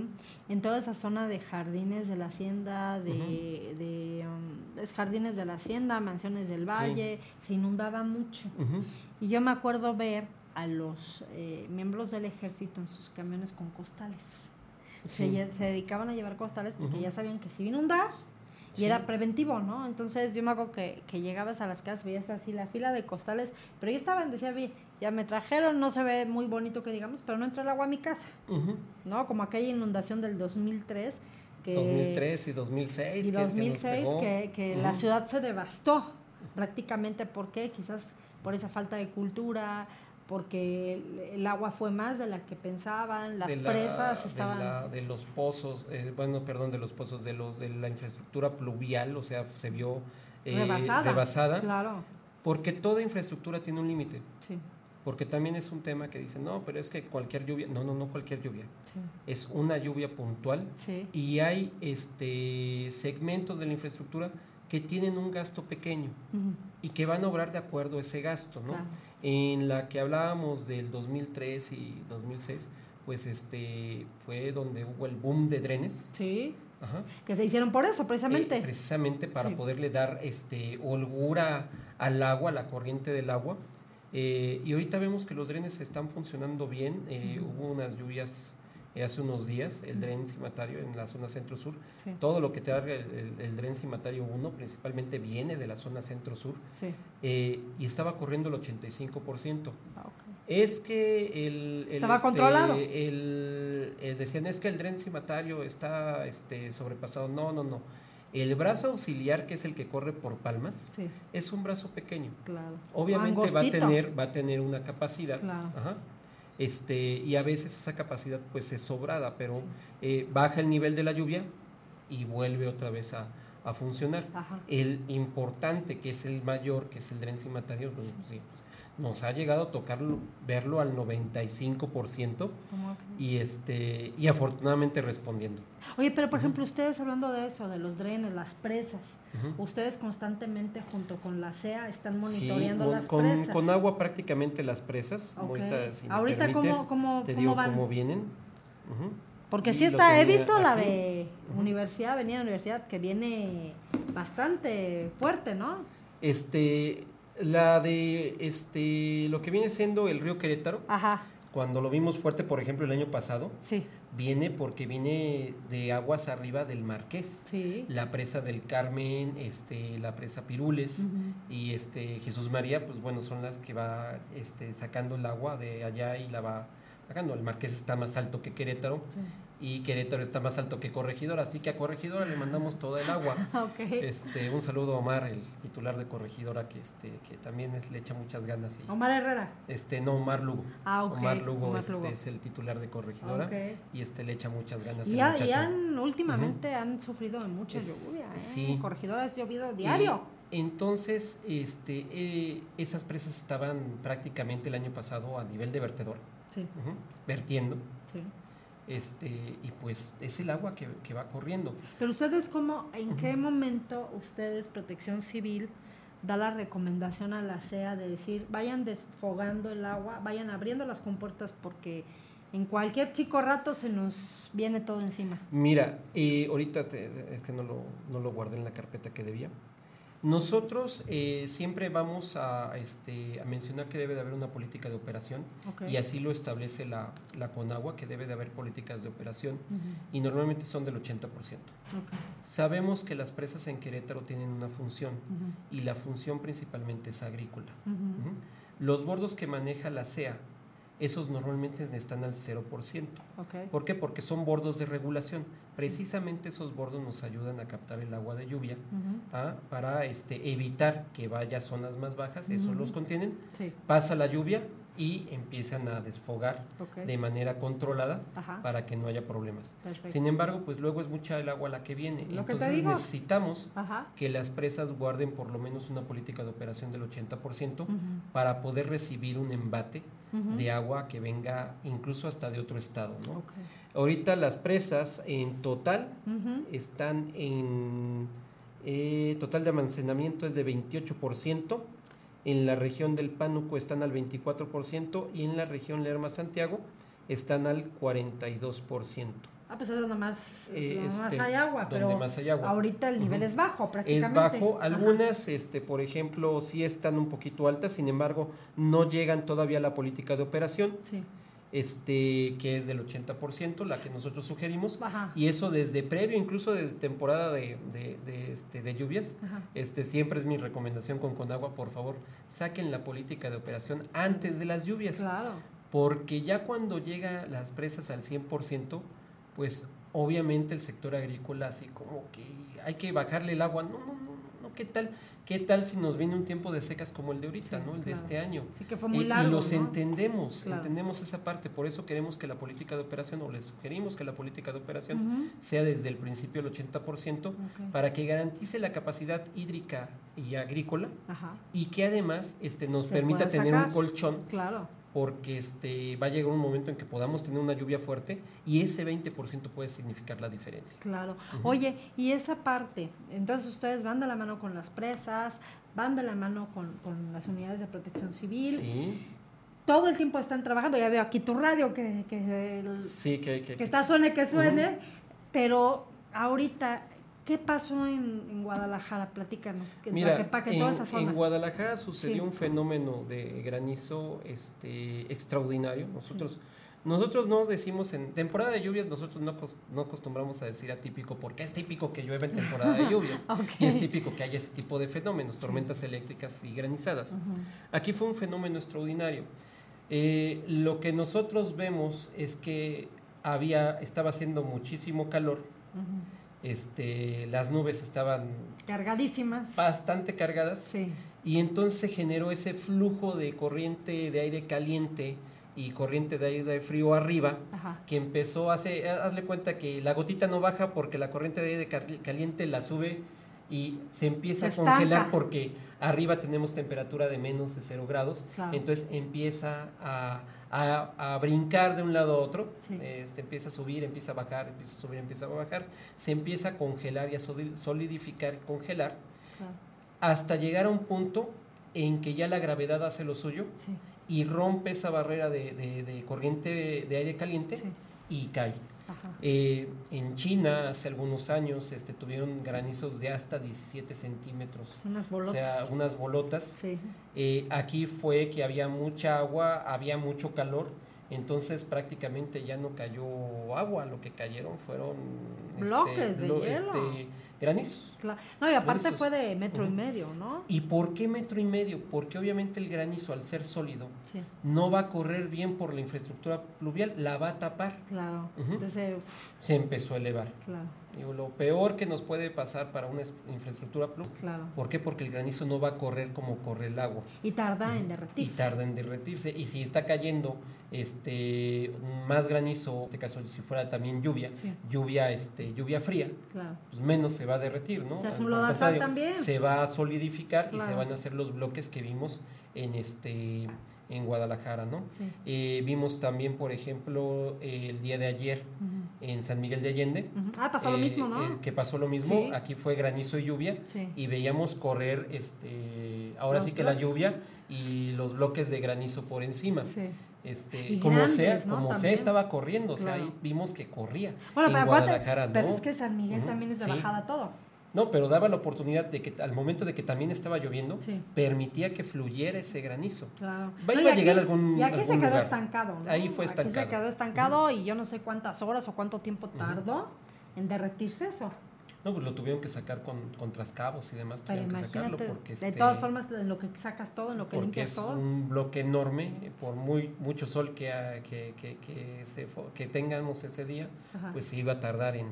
en toda esa zona de jardines de la hacienda, de, de um, jardines de la hacienda, mansiones del valle, se inundaba mucho. Y yo me acuerdo ver a los eh, miembros del ejército en sus camiones con costales. Se, dedicaban a llevar costales porque ya sabían que se iba a inundar y era preventivo, ¿no? Entonces yo me acuerdo que, que, llegabas a las casas, veías así la fila de costales, pero ya estaban, decía, ya me trajeron, no se ve muy bonito que digamos, pero no entra el agua a mi casa, ¿no? Como aquella inundación del 2003. Que, 2003 y 2006. Y 2006 que, que, la ciudad se devastó prácticamente porque quizás por esa falta de cultura, porque el, agua fue más de la que pensaban, las presas estaban... De, los pozos, eh, bueno, perdón, de los pozos, de, los, de la infraestructura pluvial, o sea, se vio eh, rebasada, Claro. Porque toda infraestructura tiene un límite. Sí. Porque también es un tema que dicen, no, pero es que cualquier lluvia, no, no, no cualquier lluvia. Sí. Es una lluvia puntual. Sí. Y hay este segmentos de la infraestructura que tienen un gasto pequeño y que van a obrar de acuerdo a ese gasto, ¿no? En la que hablábamos del 2003 y 2006, pues este fue donde hubo el boom de drenes. Sí. Que se hicieron por eso, precisamente. Eh, precisamente para poderle dar este holgura al agua, a la corriente del agua. Eh, y ahorita vemos que los drenes están funcionando bien. Eh, hubo unas lluvias hace unos días, el dren cimatario en la zona centro-sur. Todo lo que te da el, el, dren cimatario 1 principalmente viene de la zona centro-sur eh, y estaba corriendo el 85%. Ah, es que el... Estaba este, controlado. Eh, decían, es que el dren cimatario está este, sobrepasado. No, no, no. El brazo auxiliar, que es el que corre por palmas, es un brazo pequeño. Claro. Obviamente va a, tener, va a tener una capacidad. Claro. Ajá este, y a veces esa capacidad pues es sobrada, pero eh, baja el nivel de la lluvia y vuelve otra vez a, funcionar. El importante, que es el mayor, que es el dren cimatario, pues, nos ha llegado a tocarlo, verlo al 95% y este y afortunadamente respondiendo. Oye, pero por ejemplo, ustedes hablando de eso, de los drenes, las presas, ustedes constantemente junto con la CEA están monitoreando las con, presas. Con agua prácticamente las presas. Ahorita, ¿cómo, te digo cómo vienen. Porque sí está, he visto la de Universidad, Avenida Universidad, que viene bastante fuerte, ¿no? Este, la de este lo que viene siendo el río Querétaro. Ajá. Cuando lo vimos fuerte, por ejemplo, el año pasado. Sí. Viene porque viene de aguas arriba del Marqués. Sí. La presa del Carmen, este, la presa Pirules y este Jesús María, pues bueno, son las que va este, sacando el agua de allá y la va sacando. El Marqués está más alto que Querétaro. Sí y Querétaro está más alto que Corregidora, así que a Corregidora le mandamos toda el agua. Este, un saludo a Omar, el titular de Corregidora, que este, que también le echa muchas ganas. Y, Omar Herrera. Este, no, Omar Lugo. Ah, Omar Lugo, este, es el titular de Corregidora y este le echa muchas ganas. Y, han, últimamente han sufrido mucha lluvia, ¿eh? Sí. Corregidora es llovido diario. entonces, este, eh, esas presas estaban prácticamente el año pasado a nivel de vertedor. Sí. vertiendo. Sí este y pues es el agua que, va corriendo. Pero ustedes cómo, en qué momento ustedes, Protección Civil, da la recomendación a la CEA de decir, vayan desfogando el agua, vayan abriendo las compuertas porque en cualquier chico rato se nos viene todo encima. Mira, y ahorita es que no lo, no lo guardé en la carpeta que debía. Nosotros eh, siempre vamos a, este, a, mencionar que debe de haber una política de operación y así lo establece la, la, CONAGUA, que debe de haber políticas de operación y normalmente son del 80%. Sabemos que las presas en Querétaro tienen una función y la función principalmente es agrícola. Los bordos que maneja la CEA esos normalmente están al 0%. ¿Por qué? Porque son bordos de regulación. Precisamente esos bordos nos ayudan a captar el agua de lluvia ¿ah? para este, evitar que vaya a zonas más bajas, eso los contienen. Pasa la lluvia y empiezan a desfogar de manera controlada para que no haya problemas. Sin embargo, pues luego es mucha el agua la que viene. Entonces necesitamos que las presas guarden por lo menos una política de operación del 80% para poder recibir un embate de agua que venga incluso hasta de otro estado. ¿no? Ahorita las presas en total están en eh, total de almacenamiento es de 28%, en la región del Pánuco están al 24% y en la región Lerma Santiago están al 42%. Ah, pues es donde más, este, hay agua, pero más hay agua. ahorita el nivel es bajo prácticamente. Es bajo, algunas, este, por ejemplo, sí están un poquito altas, sin embargo, no llegan todavía a la política de operación. Este, que es del 80%, la que nosotros sugerimos, y eso desde previo, incluso desde temporada de, de, este, de lluvias, este, siempre es mi recomendación con Conagua, por favor, saquen la política de operación antes de las lluvias, claro. porque ya cuando llega las presas al 100%, pues obviamente el sector agrícola así como que hay que bajarle el agua. No, no, ¿qué tal? ¿Qué tal si nos viene un tiempo de secas como el de ahorita, ¿no? El de este año. Sí, que fue muy largo, y, los entendemos, entendemos esa parte. Por eso queremos que la política de operación, o les sugerimos que la política de operación sea desde el principio el 80%, para que garantice la capacidad hídrica y agrícola y que además este, nos permita tener un colchón claro porque este, va a llegar un momento en que podamos tener una lluvia fuerte y ese 20% puede significar la diferencia. Claro. Oye, y esa parte, entonces ustedes van de la mano con las presas, van de la mano con, las unidades de protección civil. Sí. Todo el tiempo están trabajando, ya veo aquí tu radio que, que, sí, que, que, está suene que suene, pero ahorita ¿Qué pasó en, Guadalajara? Platícanos. Mira, en, en, Guadalajara sucedió un fenómeno de granizo este, extraordinario. Nosotros, nosotros no decimos en temporada de lluvias, nosotros no, no acostumbramos a decir atípico porque es típico que llueva en temporada de lluvias. Y es típico que haya ese tipo de fenómenos, tormentas eléctricas y granizadas. Aquí fue un fenómeno extraordinario. Eh, lo que nosotros vemos es que había, estaba haciendo muchísimo calor este, las nubes estaban cargadísimas. Bastante cargadas. Sí. Y entonces se generó ese flujo de corriente de aire caliente y corriente de aire frío arriba, que empezó a hacer, hazle cuenta que la gotita no baja porque la corriente de aire caliente la sube y se empieza a congelar porque arriba tenemos temperatura de menos de 0 grados, entonces empieza a, a, brincar de un lado a otro, este, empieza a subir, empieza a bajar, empieza a subir, empieza a bajar, se empieza a congelar y a solidificar, congelar, hasta llegar a un punto en que ya la gravedad hace lo suyo y rompe esa barrera de, corriente de aire caliente y cae. Eh, en China hace algunos años este, tuvieron granizos de hasta 17 centímetros. Unas bolotas. O sea, unas bolotas. Eh, aquí fue que había mucha agua, había mucho calor entonces prácticamente ya no cayó agua, lo que cayeron fueron este, bloques de hielo. Este, granizos. No, y aparte fue de metro y medio, ¿no? ¿Y por qué metro y medio? Porque obviamente el granizo al ser sólido no va a correr bien por la infraestructura pluvial, la va a tapar. Claro. Entonces se empezó a elevar. Claro lo peor que nos puede pasar para una infraestructura plus. Claro. ¿Por qué? Porque el granizo no va a correr como corre el agua. Y tarda en derretirse. Y tarda en derretirse. Y si está cayendo este más granizo, en este caso si fuera también lluvia, lluvia este lluvia fría, pues menos se va a derretir, ¿no? también. Se va a solidificar y se van a hacer los bloques que vimos en este en Guadalajara, ¿no? Eh, vimos también, por ejemplo, el día de ayer en San Miguel de Allende. Ah, pasó lo mismo, ¿no? Eh, que pasó lo mismo. Aquí fue granizo y lluvia y veíamos correr, este, ahora sí que la lluvia y los bloques de granizo por encima. Este, como sea, como sea estaba corriendo, o sea, ahí vimos que corría. Bueno, en pero Guadalajara, pero es que San Miguel también es de bajada todo. No, pero daba la oportunidad de que al momento de que también estaba lloviendo, permitía que fluyera ese granizo. Claro. Va a llegar algún. Y aquí se quedó estancado. Ahí fue estancado. Aquí se quedó estancado y yo no sé cuántas horas o cuánto tiempo tardó en derretirse eso. No, pues lo tuvieron que sacar con, con trascabos y demás, tuvieron que sacarlo porque... De este, todas formas, en lo que sacas todo, en lo que limpias todo. es un bloque enorme, por muy mucho sol que, que, que, que, se, que tengamos ese día, pues se iba a tardar en,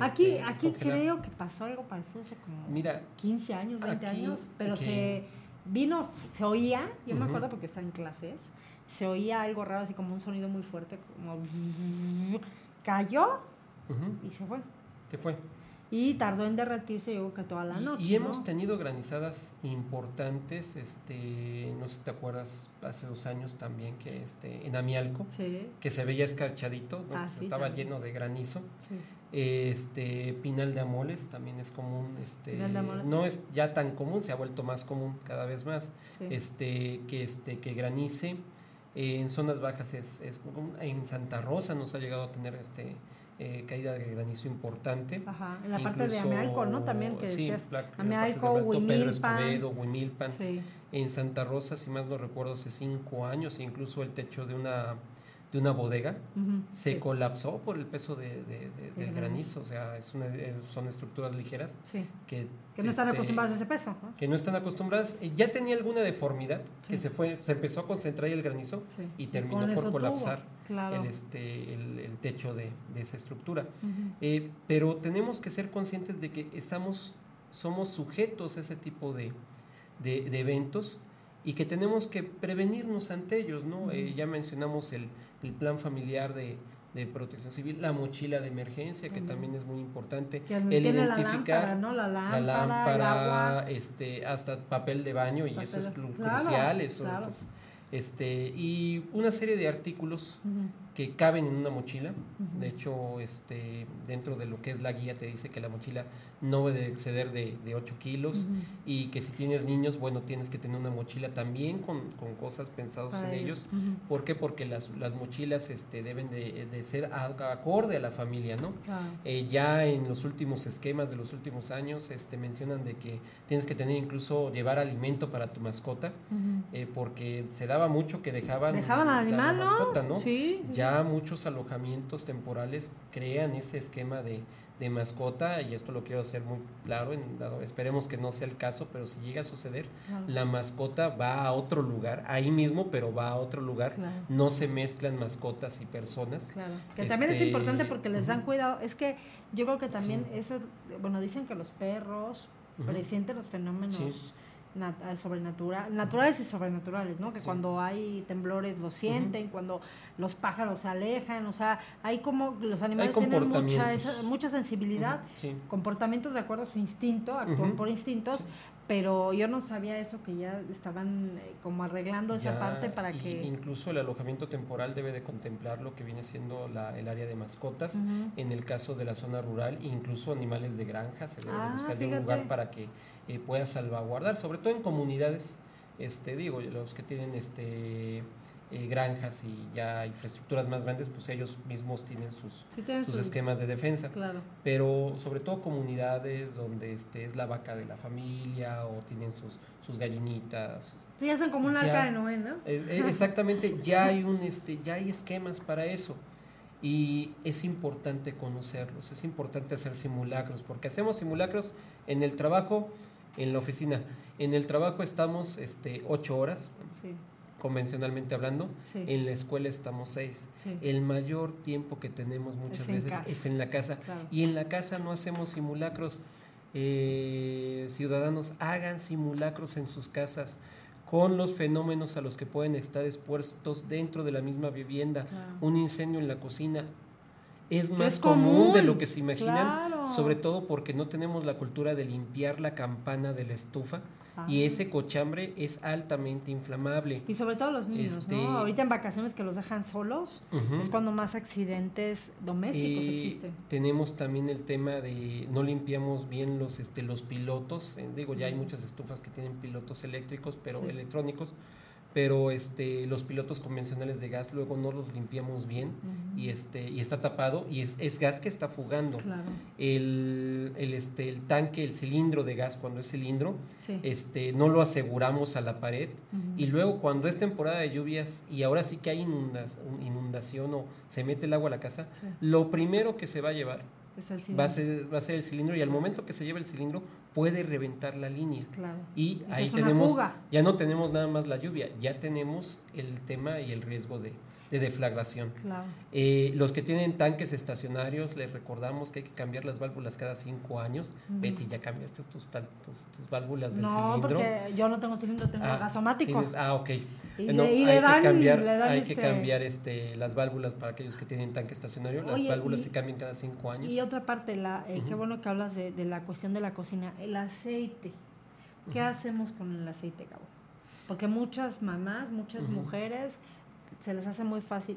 aquí este, aquí creo que pasó algo parecido hace como Mira, 15 años, 20 años, pero se vino, se oía, yo me acuerdo porque estaba en clases, se oía algo raro, así como un sonido muy fuerte, como cayó y se fue. Se fue. Y tardó en derretirse, yo creo que toda la noche. Y, hemos tenido granizadas importantes, este, no sé si te acuerdas, hace dos años también, que este, en Amialco, que se veía escarchadito, ah, estaba lleno de granizo. Sí. Este Pinal de Amoles también es común, este no es ya tan común, se ha vuelto más común cada vez más. Este que este que granice en zonas bajas es, es en Santa Rosa nos ha llegado a tener este eh, caída de granizo importante. Ajá, en la parte de Amealco, ¿no? También que sí, decías, Amealco, Huimilpan. En Santa Rosa, si más no recuerdo, hace cinco años, incluso el techo de una de una bodega, se colapsó por el peso de, del granizo. O sea, es una, son estructuras ligeras que, que no están este, acostumbradas a ese peso. Que no están acumbradas. Ya tenía alguna deformidad que se fue se empezó a concentrar el granizo y terminó por colapsar el, este, el, techo de, esa estructura. Eh, pero tenemos que ser conscientes de que estamos, somos sujetos a ese tipo de, de eventos y que tenemos que prevenirnos ante ellos, ¿no? Eh, ya mencionamos el, el plan familiar de, de, protección civil, la mochila de emergencia, que también es muy importante, el identificar la lámpara, ¿no? la lámpara, la lámpara este, hasta papel de baño, y eso es crucial, eso, este, y una serie de artículos que caben en una mochila. De hecho, este, dentro de lo que es la guía te dice que la mochila no debe exceder de, de 8 kilos y que si tienes niños, bueno, tienes que tener una mochila también con, con cosas pensadas en ellos. ¿Por qué? Porque las, las mochilas este, deben de, de, ser acorde a la familia, ¿no? Eh, ya en los últimos esquemas de los últimos años este, mencionan de que tienes que tener incluso llevar alimento para tu mascota, eh, porque se daba mucho que dejaban, dejaban al animal, mascota, ¿no? Sí. Ya muchos alojamientos temporales crean ese esquema de de mascota, y esto lo quiero hacer muy claro, en, dado, esperemos que no sea el caso, pero si llega a suceder, la mascota va a otro lugar, ahí mismo, pero va a otro lugar, no se mezclan mascotas y personas. Claro, que también es este, importante porque les dan cuidado, es que yo creo que también eso, bueno, dicen que los perros presienten los fenómenos eh, sobrenatural, naturales y sobrenaturales, ¿no? Que cuando hay temblores lo sienten, cuando los pájaros se alejan, o sea, hay como los animales tienen mucha, mucha sensibilidad, comportamientos de acuerdo a su instinto, actúan por instintos, pero yo no sabía eso, que ya estaban eh, como arreglando esa parte para que... Incluso el alojamiento temporal debe de contemplar lo que viene siendo la, el área de mascotas, en el caso de la zona rural, incluso animales de granja, se debe ah, buscar un lugar para que eh, pueda salvaguardar, sobre todo en comunidades, este digo, los que tienen este eh, granjas y ya infraestructuras más grandes, pues ellos mismos tienen sus, sus, esquemas de defensa. Pero sobre todo comunidades donde este, es la vaca de la familia o tienen sus, sus gallinitas. Sí, hacen como un arca de Noé, ¿no? exactamente, ya hay, un, este, ya hay esquemas para eso. Y es importante conocerlos, es importante hacer simulacros, porque hacemos simulacros en el trabajo, en la oficina. En el trabajo estamos este, ocho horas, sí convencionalmente hablando, en la escuela estamos seis. El mayor tiempo que tenemos muchas veces es en la casa. Y en la casa no hacemos simulacros. Eh, ciudadanos, hagan simulacros en sus casas con los fenómenos a los que pueden estar expuestos dentro de la misma vivienda. Un incendio en la cocina es más común. de lo que se imaginan, sobre todo porque no tenemos la cultura de limpiar la campana de la estufa y ese cochambre es altamente inflamable. Y sobre todo los niños, ¿no? Este, Ahorita en vacaciones que los dejan solos, es cuando más accidentes domésticos existen. Tenemos también el tema de no limpiamos bien los, este, los pilotos. Eh, digo, ya hay muchas estufas que tienen pilotos eléctricos, pero electrónicos pero este los pilotos convencionales de gas luego no los limpiamos bien y este y está tapado y es, es gas que está fugando. El, el, este el tanque el cilindro de gas cuando es cilindro este no lo aseguramos a la pared y luego cuando es temporada de lluvias y ahora sí que hay inundación o se mete el agua a la casa lo primero que se va a llevar va, a ser, va a ser el cilindro y al momento que se lleva el cilindro puede reventar la línea. Y ahí tenemos, ya no tenemos nada más la lluvia, ya tenemos el tema y el riesgo de, de deflagración. Eh, los que tienen tanques estacionarios, les recordamos que hay que cambiar las válvulas cada cinco años. Betty, ¿ya cambiaste tus, tus, válvulas del cilindro? No, porque yo no tengo cilindro, tengo ah, gasomático. ah, ok. Y, hay, que cambiar, hay que este cambiar este, las válvulas para aquellos que tienen tanque estacionario. Las válvulas se cambian cada cinco años. Y otra parte, la, eh, qué bueno que hablas de, de, la cuestión de la cocina, el aceite. ¿Qué hacemos con el aceite, Gabo? Porque muchas mamás, muchas mujeres se les hace muy fácil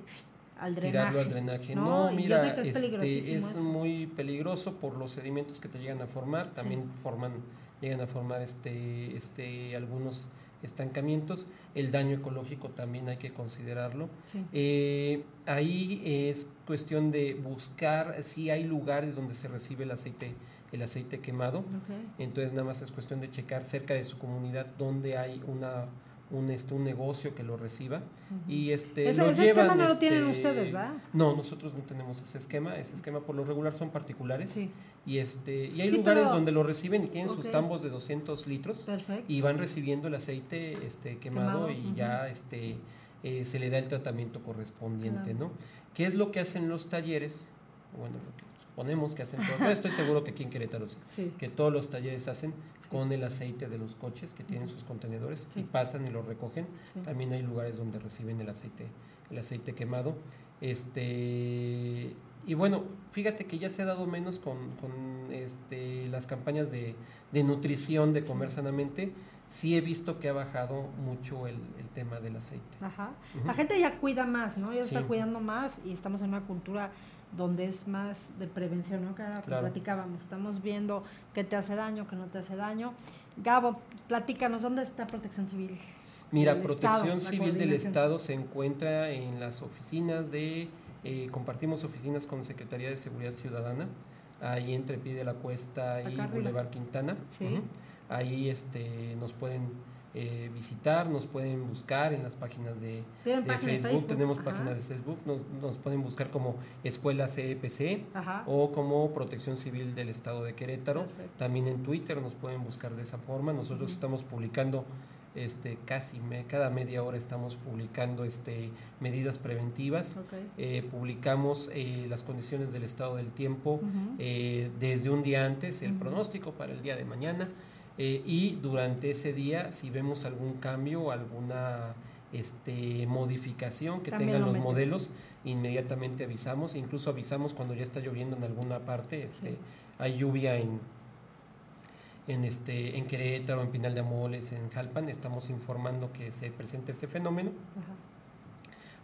al drenaje. Tirarlo al drenaje. No, mira, es, este, es muy peligroso por los sedimentos que te llegan a formar, también forman, llegan a formar este, este, algunos estancamientos. El daño ecológico también hay que considerarlo. Eh, ahí es cuestión de buscar si hay lugares donde se recibe el aceite el aceite quemado. Entonces nada más es cuestión de checar cerca de su comunidad donde hay una un, este, un negocio que lo reciba y este ese, esquema no lo tienen este, ustedes, ¿verdad? No, nosotros no tenemos ese esquema, ese esquema por lo regular son particulares y este y hay lugares donde lo reciben y tienen sus tambos de 200 litros y van recibiendo el aceite este quemado, y ya este eh, se le da el tratamiento correspondiente, ¿no? ¿Qué es lo que hacen los talleres? Bueno, lo que suponemos que hacen todo. estoy seguro que aquí en Querétaro sí. que todos los talleres hacen con el aceite de los coches que tienen sus contenedores y pasan y lo recogen. También hay lugares donde reciben el aceite, el aceite quemado. Este y bueno, fíjate que ya se ha dado menos con, este, las campañas de, nutrición, de comer sanamente. Sí he visto que ha bajado mucho el, tema del aceite. Ajá. La gente ya cuida más, ¿no? Ya está cuidando más y estamos en una cultura donde es más de prevención, ¿no? Que platicábamos, estamos viendo qué te hace daño, qué no te hace daño. Gabo, platícanos, ¿dónde está Protección Civil? Mira, Protección Civil del Estado se encuentra en las oficinas de, eh, compartimos oficinas con Secretaría de Seguridad Ciudadana, ahí entre Pide la Cuesta y Boulevard Quintana. ¿Sí? Ahí este, nos pueden eh, visitar, nos pueden buscar en las páginas de, Facebook? tenemos páginas de Facebook, nos, pueden buscar como Escuela CEPC o como Protección Civil del Estado de Querétaro, también en Twitter nos pueden buscar de esa forma, nosotros estamos publicando este casi cada media hora estamos publicando este medidas preventivas. Eh, publicamos eh, las condiciones del estado del tiempo desde un día antes el pronóstico para el día de mañana Eh, y durante ese día, si vemos algún cambio, alguna este, modificación que tengan los modelos, inmediatamente avisamos, incluso avisamos cuando ya está lloviendo en alguna parte, este, hay lluvia en, en, este, en Querétaro, en Pinal de Amoles, en Jalpan, estamos informando que se presenta ese fenómeno.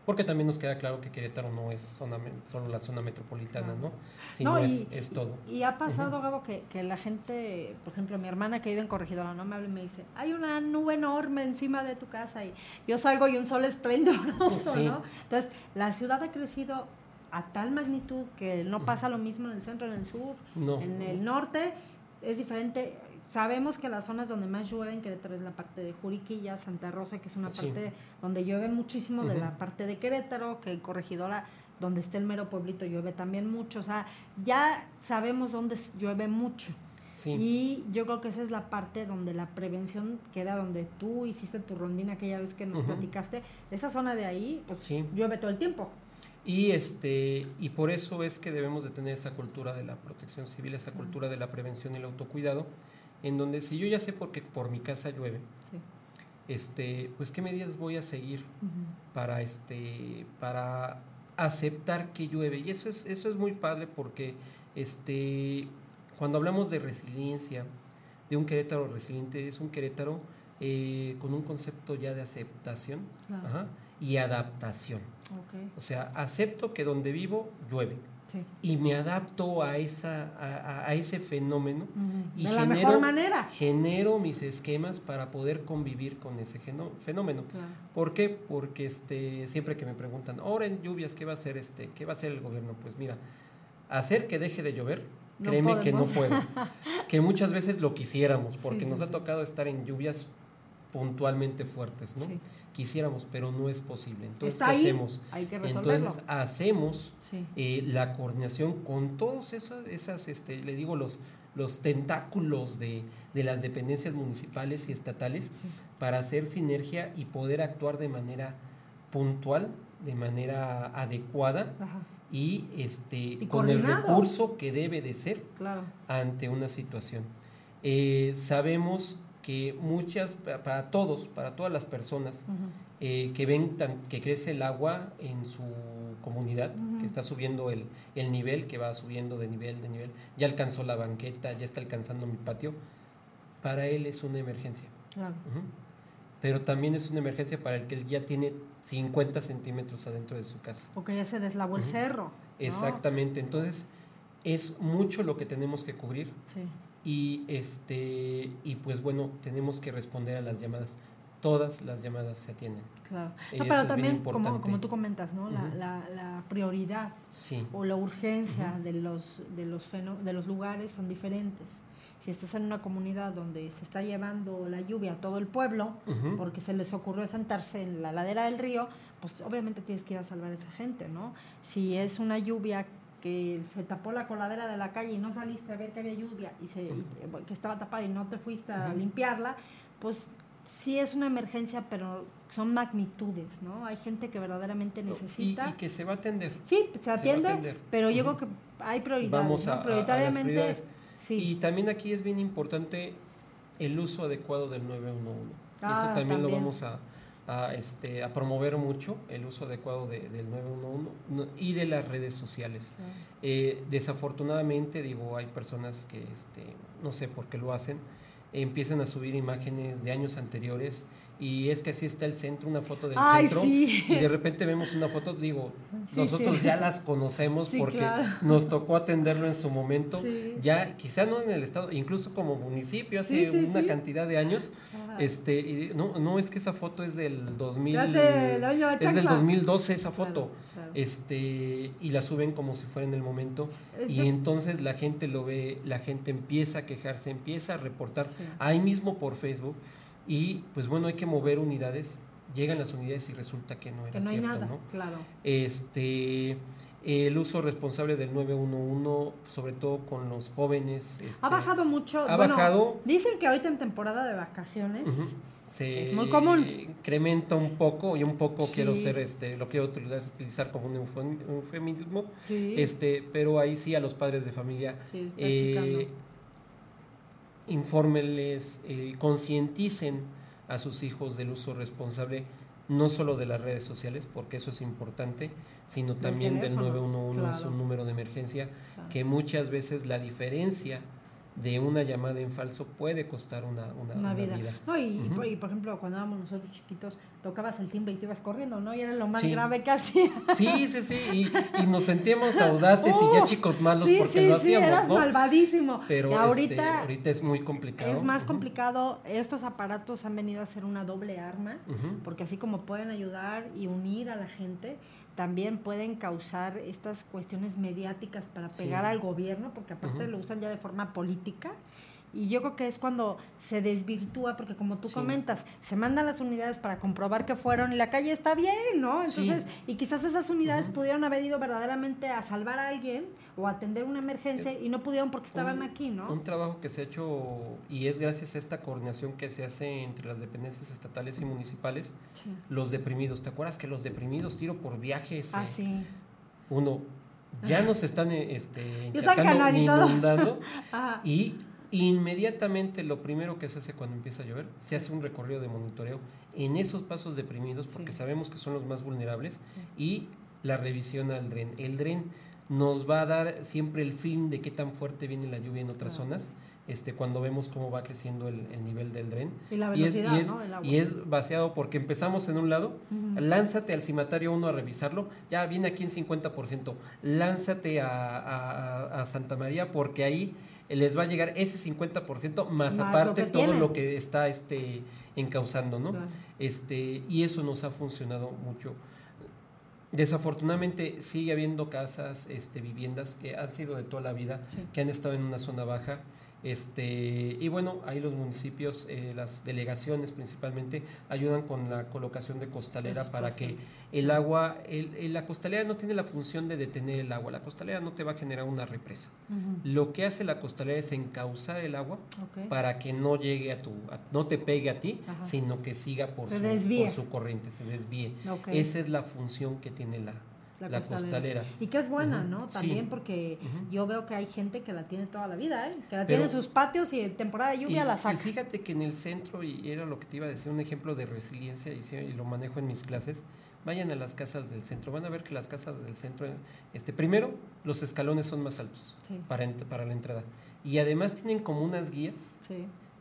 Porque también nos queda claro que Querétaro no es zona, solo la zona metropolitana, ¿no? Sino es, es, todo. Y ha pasado, algo que, que, la gente, por ejemplo, mi hermana que vive en Corregidora, ¿no? Me habla y me dice, hay una nube enorme encima de tu casa y yo salgo y un sol esplendoroso, ¿no? Entonces, la ciudad ha crecido a tal magnitud que no pasa lo mismo en el centro, en el sur, en el norte es diferente sabemos que las zonas donde más llueve en Querétaro es la parte de Juriquilla, Santa Rosa, que es una parte donde llueve muchísimo, de la parte de Querétaro, que Corregidora, donde está el mero pueblito, llueve también mucho. O sea, ya sabemos dónde llueve mucho. Y yo creo que esa es la parte donde la prevención queda, donde tú hiciste tu rondina aquella vez que nos platicaste. Esa zona de ahí, pues llueve todo el tiempo. Y, este, y por eso es que debemos de tener esa cultura de la protección civil, esa cultura de la prevención y el autocuidado en donde si yo ya sé porque por mi casa llueve, este, pues qué medidas voy a seguir para este, para aceptar que llueve. Y eso es, eso es muy padre porque este, cuando hablamos de resiliencia, de un Querétaro resiliente, es un Querétaro eh, con un concepto ya de aceptación y adaptación. O sea, acepto que donde vivo llueve y me adapto a, esa, a, ese fenómeno y de la genero, mejor manera. genero mis esquemas para poder convivir con ese fenómeno. ¿Por qué? Porque este, siempre que me preguntan, ahora en lluvias, ¿qué va a hacer este, qué va a hacer el gobierno? Pues mira, hacer que deje de llover, créeme que no puedo. que muchas veces lo quisiéramos, porque nos ha tocado estar en lluvias puntualmente fuertes, ¿no? Quisiéramos, pero no es posible. Entonces, ¿qué hacemos? Entonces, hacemos eh, la coordinación con todos esas, esas este, le digo, los, los tentáculos de, de las dependencias municipales y estatales para hacer sinergia y poder actuar de manera puntual, de manera adecuada. y este con el recurso que debe de ser ante una situación. Eh, sabemos que muchas, para todos, para todas las personas eh, que ven que crece el agua en su comunidad, que está subiendo el, el, nivel, que va subiendo de nivel, de nivel, ya alcanzó la banqueta, ya está alcanzando mi patio, para él es una emergencia. Pero también es una emergencia para el que ya tiene 50 centímetros adentro de su casa. Porque ya se deslavó el cerro. Exactamente, entonces es mucho lo que tenemos que cubrir. Sí y este y pues bueno tenemos que responder a las llamadas. Todas las llamadas se atienden. Claro. Pero también como, como, tú comentas no la, la, prioridad o la urgencia de los de los de los lugares son diferentes. Si estás en una comunidad donde se está llevando la lluvia a todo el pueblo porque se les ocurrió sentarse en la ladera del río pues obviamente tienes que ir a salvar a esa gente no si es una lluvia que se tapó la coladera de la calle y no saliste a ver que había lluvia y, se, que estaba tapada y no te fuiste a limpiarla, pues sí es una emergencia, pero son magnitudes, ¿no? Hay gente que verdaderamente necesita. Y, que se va a atender. Sí, se atiende, pero yo creo que hay prioridades. Vamos a, Prioritariamente. sí. Y también aquí es bien importante el uso adecuado del 911. Ah, Eso también, lo vamos a, a, este, a promover mucho el uso adecuado de, del 911 y de las redes sociales. Eh, desafortunadamente, digo, hay personas que, este, no sé por qué lo hacen, empiezan a subir imágenes de años anteriores y es que así está el centro, una foto del centro y de repente vemos una foto, digo, nosotros ya las conocemos porque nos tocó atenderlo en su momento, ya quizá no en el estado, incluso como municipio hace una cantidad de años, este y no no es que esa foto es del 2000 es del 2012 esa foto. Este y la suben como si fuera en el momento y entonces la gente lo ve, la gente empieza a quejarse, empieza a reportar ahí mismo por Facebook y pues bueno, hay que mover unidades, llegan las unidades y resulta que no era que no cierto, hay nada, ¿no? Claro. Este el uso responsable del 911, sobre todo con los jóvenes. Este, ha bajado mucho. Ha bajado. Dicen que ahorita en temporada de vacaciones es muy común. Incrementa un poco y un poco quiero ser, este, lo quiero utilizar como un eufemismo. Sí. Este, pero ahí sí a los padres de familia. Sí, eh, infórmenles, eh, concienticen a sus hijos del uso responsable, no solo de las redes sociales, porque eso es importante, sino también del 911, es un número de emergencia, que muchas veces la diferencia de una llamada en falso puede costar una, una, vida. No, y, por, ejemplo, cuando éramos nosotros chiquitos, tocabas el timbre y te ibas corriendo, ¿no? Y era lo más grave que hacía. Sí, sí, sí, y, nos sentíamos audaces y ya chicos malos porque lo hacíamos, sí, eras malvadísimo. Pero este, ahorita, ahorita es muy complicado. Es más complicado. Estos aparatos han venido a ser una doble arma, porque así como pueden ayudar y unir a la gente, también pueden causar estas cuestiones mediáticas para pegar al gobierno, porque aparte lo usan ya de forma política. Y yo creo que es cuando se desvirtúa, porque como tú comentas, se mandan las unidades para comprobar que fueron y la calle está bien, ¿no? Entonces, y quizás esas unidades pudieron haber ido verdaderamente a salvar a alguien o atender una emergencia y no pudieron porque estaban aquí, ¿no? Un trabajo que se ha hecho y es gracias a esta coordinación que se hace entre las dependencias estatales y municipales, los deprimidos. ¿Te acuerdas que los deprimidos, tiro por viajes? Ah, sí. Uno, ya nos están este, inundando y inmediatamente lo primero que se hace cuando empieza a llover, se hace un recorrido de monitoreo en esos pasos deprimidos porque sabemos que son los más vulnerables y la revisión al dren. El dren nos va a dar siempre el fin de qué tan fuerte viene la lluvia en otras zonas. Este, cuando vemos cómo va creciendo el, nivel del dren. Y la velocidad, y es, y es, vaciado porque empezamos en un lado, lánzate al cimatario 1 a revisarlo, ya viene aquí en 50%, lánzate a, a, Santa María porque ahí les va a llegar ese 50% más, aparte todo lo que está este, encauzando, ¿no? Este, y eso nos ha funcionado mucho. Desafortunadamente sigue habiendo casas, este, viviendas que han sido de toda la vida, que han estado en una zona baja este, y bueno, ahí los municipios, eh, las delegaciones principalmente, ayudan con la colocación de costalera para que el agua, el, la costalera no tiene la función de detener el agua, la costalera no te va a generar una represa. Lo que hace la costalera es encauzar el agua para que no llegue a tu, no te pegue a ti, sino que siga por, su, por su, corriente, se desvíe. Esa es la función que tiene la, la, costalera. Y que es buena, ¿no? También porque yo veo que hay gente que la tiene toda la vida, ¿eh? Que la tiene en sus patios y en temporada de lluvia la saca. Y fíjate que en el centro, y era lo que te iba a decir, un ejemplo de resiliencia, y, y lo manejo en mis clases, vayan a las casas del centro, van a ver que las casas del centro, este, primero, los escalones son más altos para, para la entrada. Y además tienen como unas guías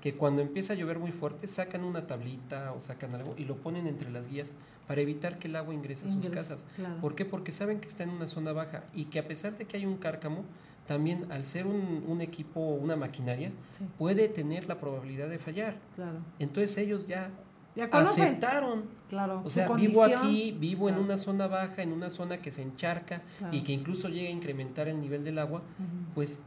que cuando empieza a llover muy fuerte sacan una tablita o sacan algo y lo ponen entre las guías para evitar que el agua ingrese a sus casas. ¿Por qué? Porque saben que está en una zona baja y que a pesar de que hay un cárcamo, también al ser un, un equipo, una maquinaria, puede tener la probabilidad de fallar. Entonces ellos ya, aceptaron. Claro, o sea, vivo aquí, vivo en una zona baja, en una zona que se encharca y que incluso llega a incrementar el nivel del agua, pues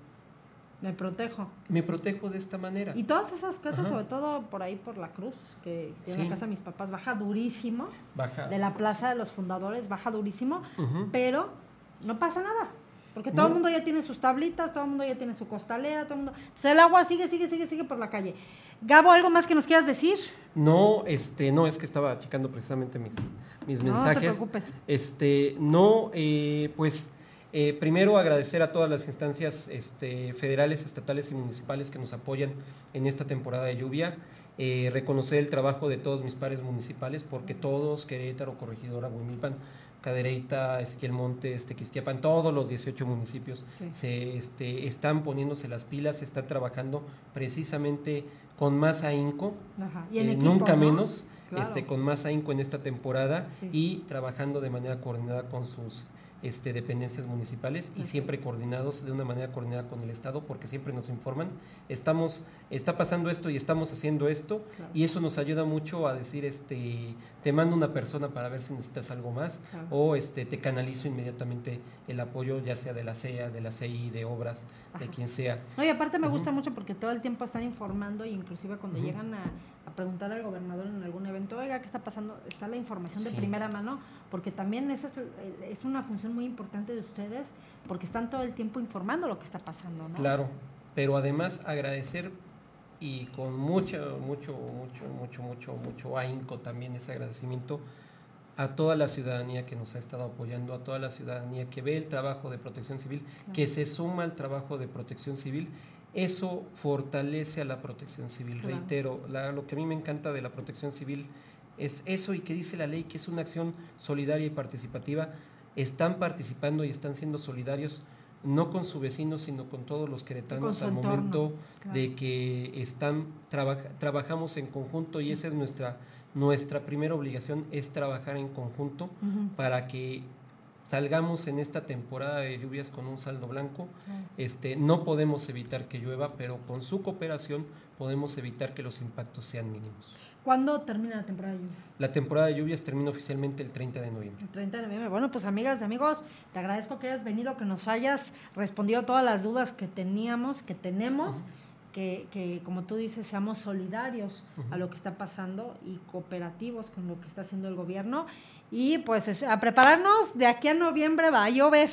me protejo. Me protejo de esta manera. Y todas esas casas, sobre todo por ahí por la cruz, que tiene la casa de mis papás, baja durísimo. Baja. De la plaza de los fundadores, baja durísimo, pero no pasa nada. Porque todo el mundo ya tiene sus tablitas, todo el mundo ya tiene su costalera, todo el mundo. Sea, el agua sigue, sigue, sigue, sigue por la calle. Gabo, ¿algo más que nos quieras decir? No, este, no, es que estaba checando precisamente mis, mis mensajes. No te preocupes. Este, no, eh, pues eh, primero, agradecer a todas las instancias este, federales, estatales y municipales que nos apoyan en esta temporada de lluvia. Eh, reconocer el trabajo de todos mis pares municipales, porque todos, Querétaro, Corregidora, Huimilpan, Cadereyta, Ezequiel Montes, Tequisquiapan, todos los 18 municipios se este, están poniéndose las pilas, están trabajando precisamente con más ahínco, eh, nunca menos, este, con más ahínco en esta temporada y trabajando de manera coordinada con sus este, dependencias municipales y siempre coordinados de una manera coordinada con el Estado porque siempre nos informan, estamos, está pasando esto y estamos haciendo esto y eso nos ayuda mucho a decir, este, te mando una persona para ver si necesitas algo más o este, te canalizo inmediatamente el apoyo ya sea de la CEA, de la CI, de obras, de quien sea. Oye, aparte me gusta mucho porque todo el tiempo están informando e inclusive cuando llegan a a preguntar al gobernador en algún evento, oiga, ¿qué está pasando? Está la información de primera mano, porque también esa es, una función muy importante de ustedes, porque están todo el tiempo informando lo que está pasando, ¿no? Claro, pero además agradecer y con mucho, mucho, mucho, mucho, mucho, mucho ahínco también ese agradecimiento a toda la ciudadanía que nos ha estado apoyando, a toda la ciudadanía que ve el trabajo de protección civil, que se suma al trabajo de protección civil eso fortalece a la protección civil. Reitero, lo que a mí me encanta de la protección civil es eso y que dice la ley que es una acción solidaria y participativa. Están participando y están siendo solidarios no con su vecino, sino con todos los queretanos al momento de que están trabajamos en conjunto y esa es nuestra nuestra primera obligación es trabajar en conjunto para que salgamos en esta temporada de lluvias con un saldo blanco. Este, no podemos evitar que llueva, pero con su cooperación podemos evitar que los impactos sean mínimos. ¿Cuándo termina la temporada de lluvias? La temporada de lluvias termina oficialmente el 30 de noviembre. El 30 de noviembre. Bueno, pues amigas y amigos, te agradezco que hayas venido, que nos hayas respondido todas las dudas que teníamos, que tenemos. Que, que, como tú dices, seamos solidarios a lo que está pasando y cooperativos con lo que está haciendo el gobierno. Y pues a prepararnos, de aquí a noviembre va a llover.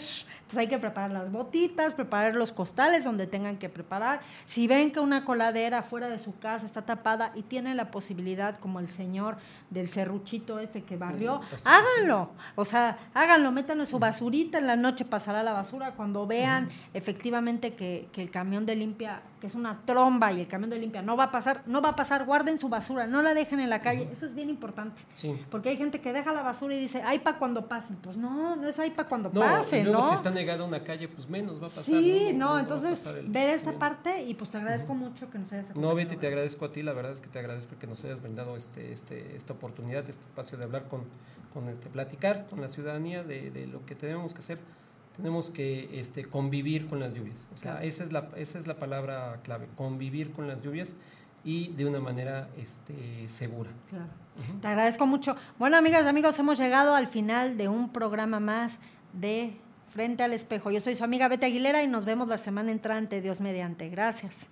Entonces hay que preparar las botitas, preparar los costales donde tengan que preparar. Si ven que una coladera fuera de su casa está tapada y tienen la posibilidad, como el señor del serruchito este que barrió, háganlo. O sea, háganlo, métanlo en su basurita, en la noche pasará la basura. Cuando vean efectivamente que, que el camión de limpia, que es una tromba y el camión de limpia no va a pasar, no va a pasar, guarden su basura, no la dejen en la calle. Eso es bien importante. Porque hay gente que deja la basura y dice, ay, para cuando pasen. Pues no, no es ahí para cuando no, pasen, está negada una calle, pues menos va a pasar. Sí, no, entonces ver esa parte y pues te agradezco mucho que nos hayas No, Betty, te agradezco a ti, la verdad es que te agradezco que nos hayas brindado este, este, esta oportunidad, este espacio de hablar con, con este, platicar con la ciudadanía de, de lo que tenemos que hacer tenemos que este, convivir con las lluvias. O sea, esa, es la, esa es la palabra clave, convivir con las lluvias y de una manera este, segura. Claro. Te agradezco mucho. Bueno, amigas y amigos, hemos llegado al final de un programa más de Frente al Espejo. Yo soy su amiga Bete Aguilera y nos vemos la semana entrante, Dios mediante. Gracias.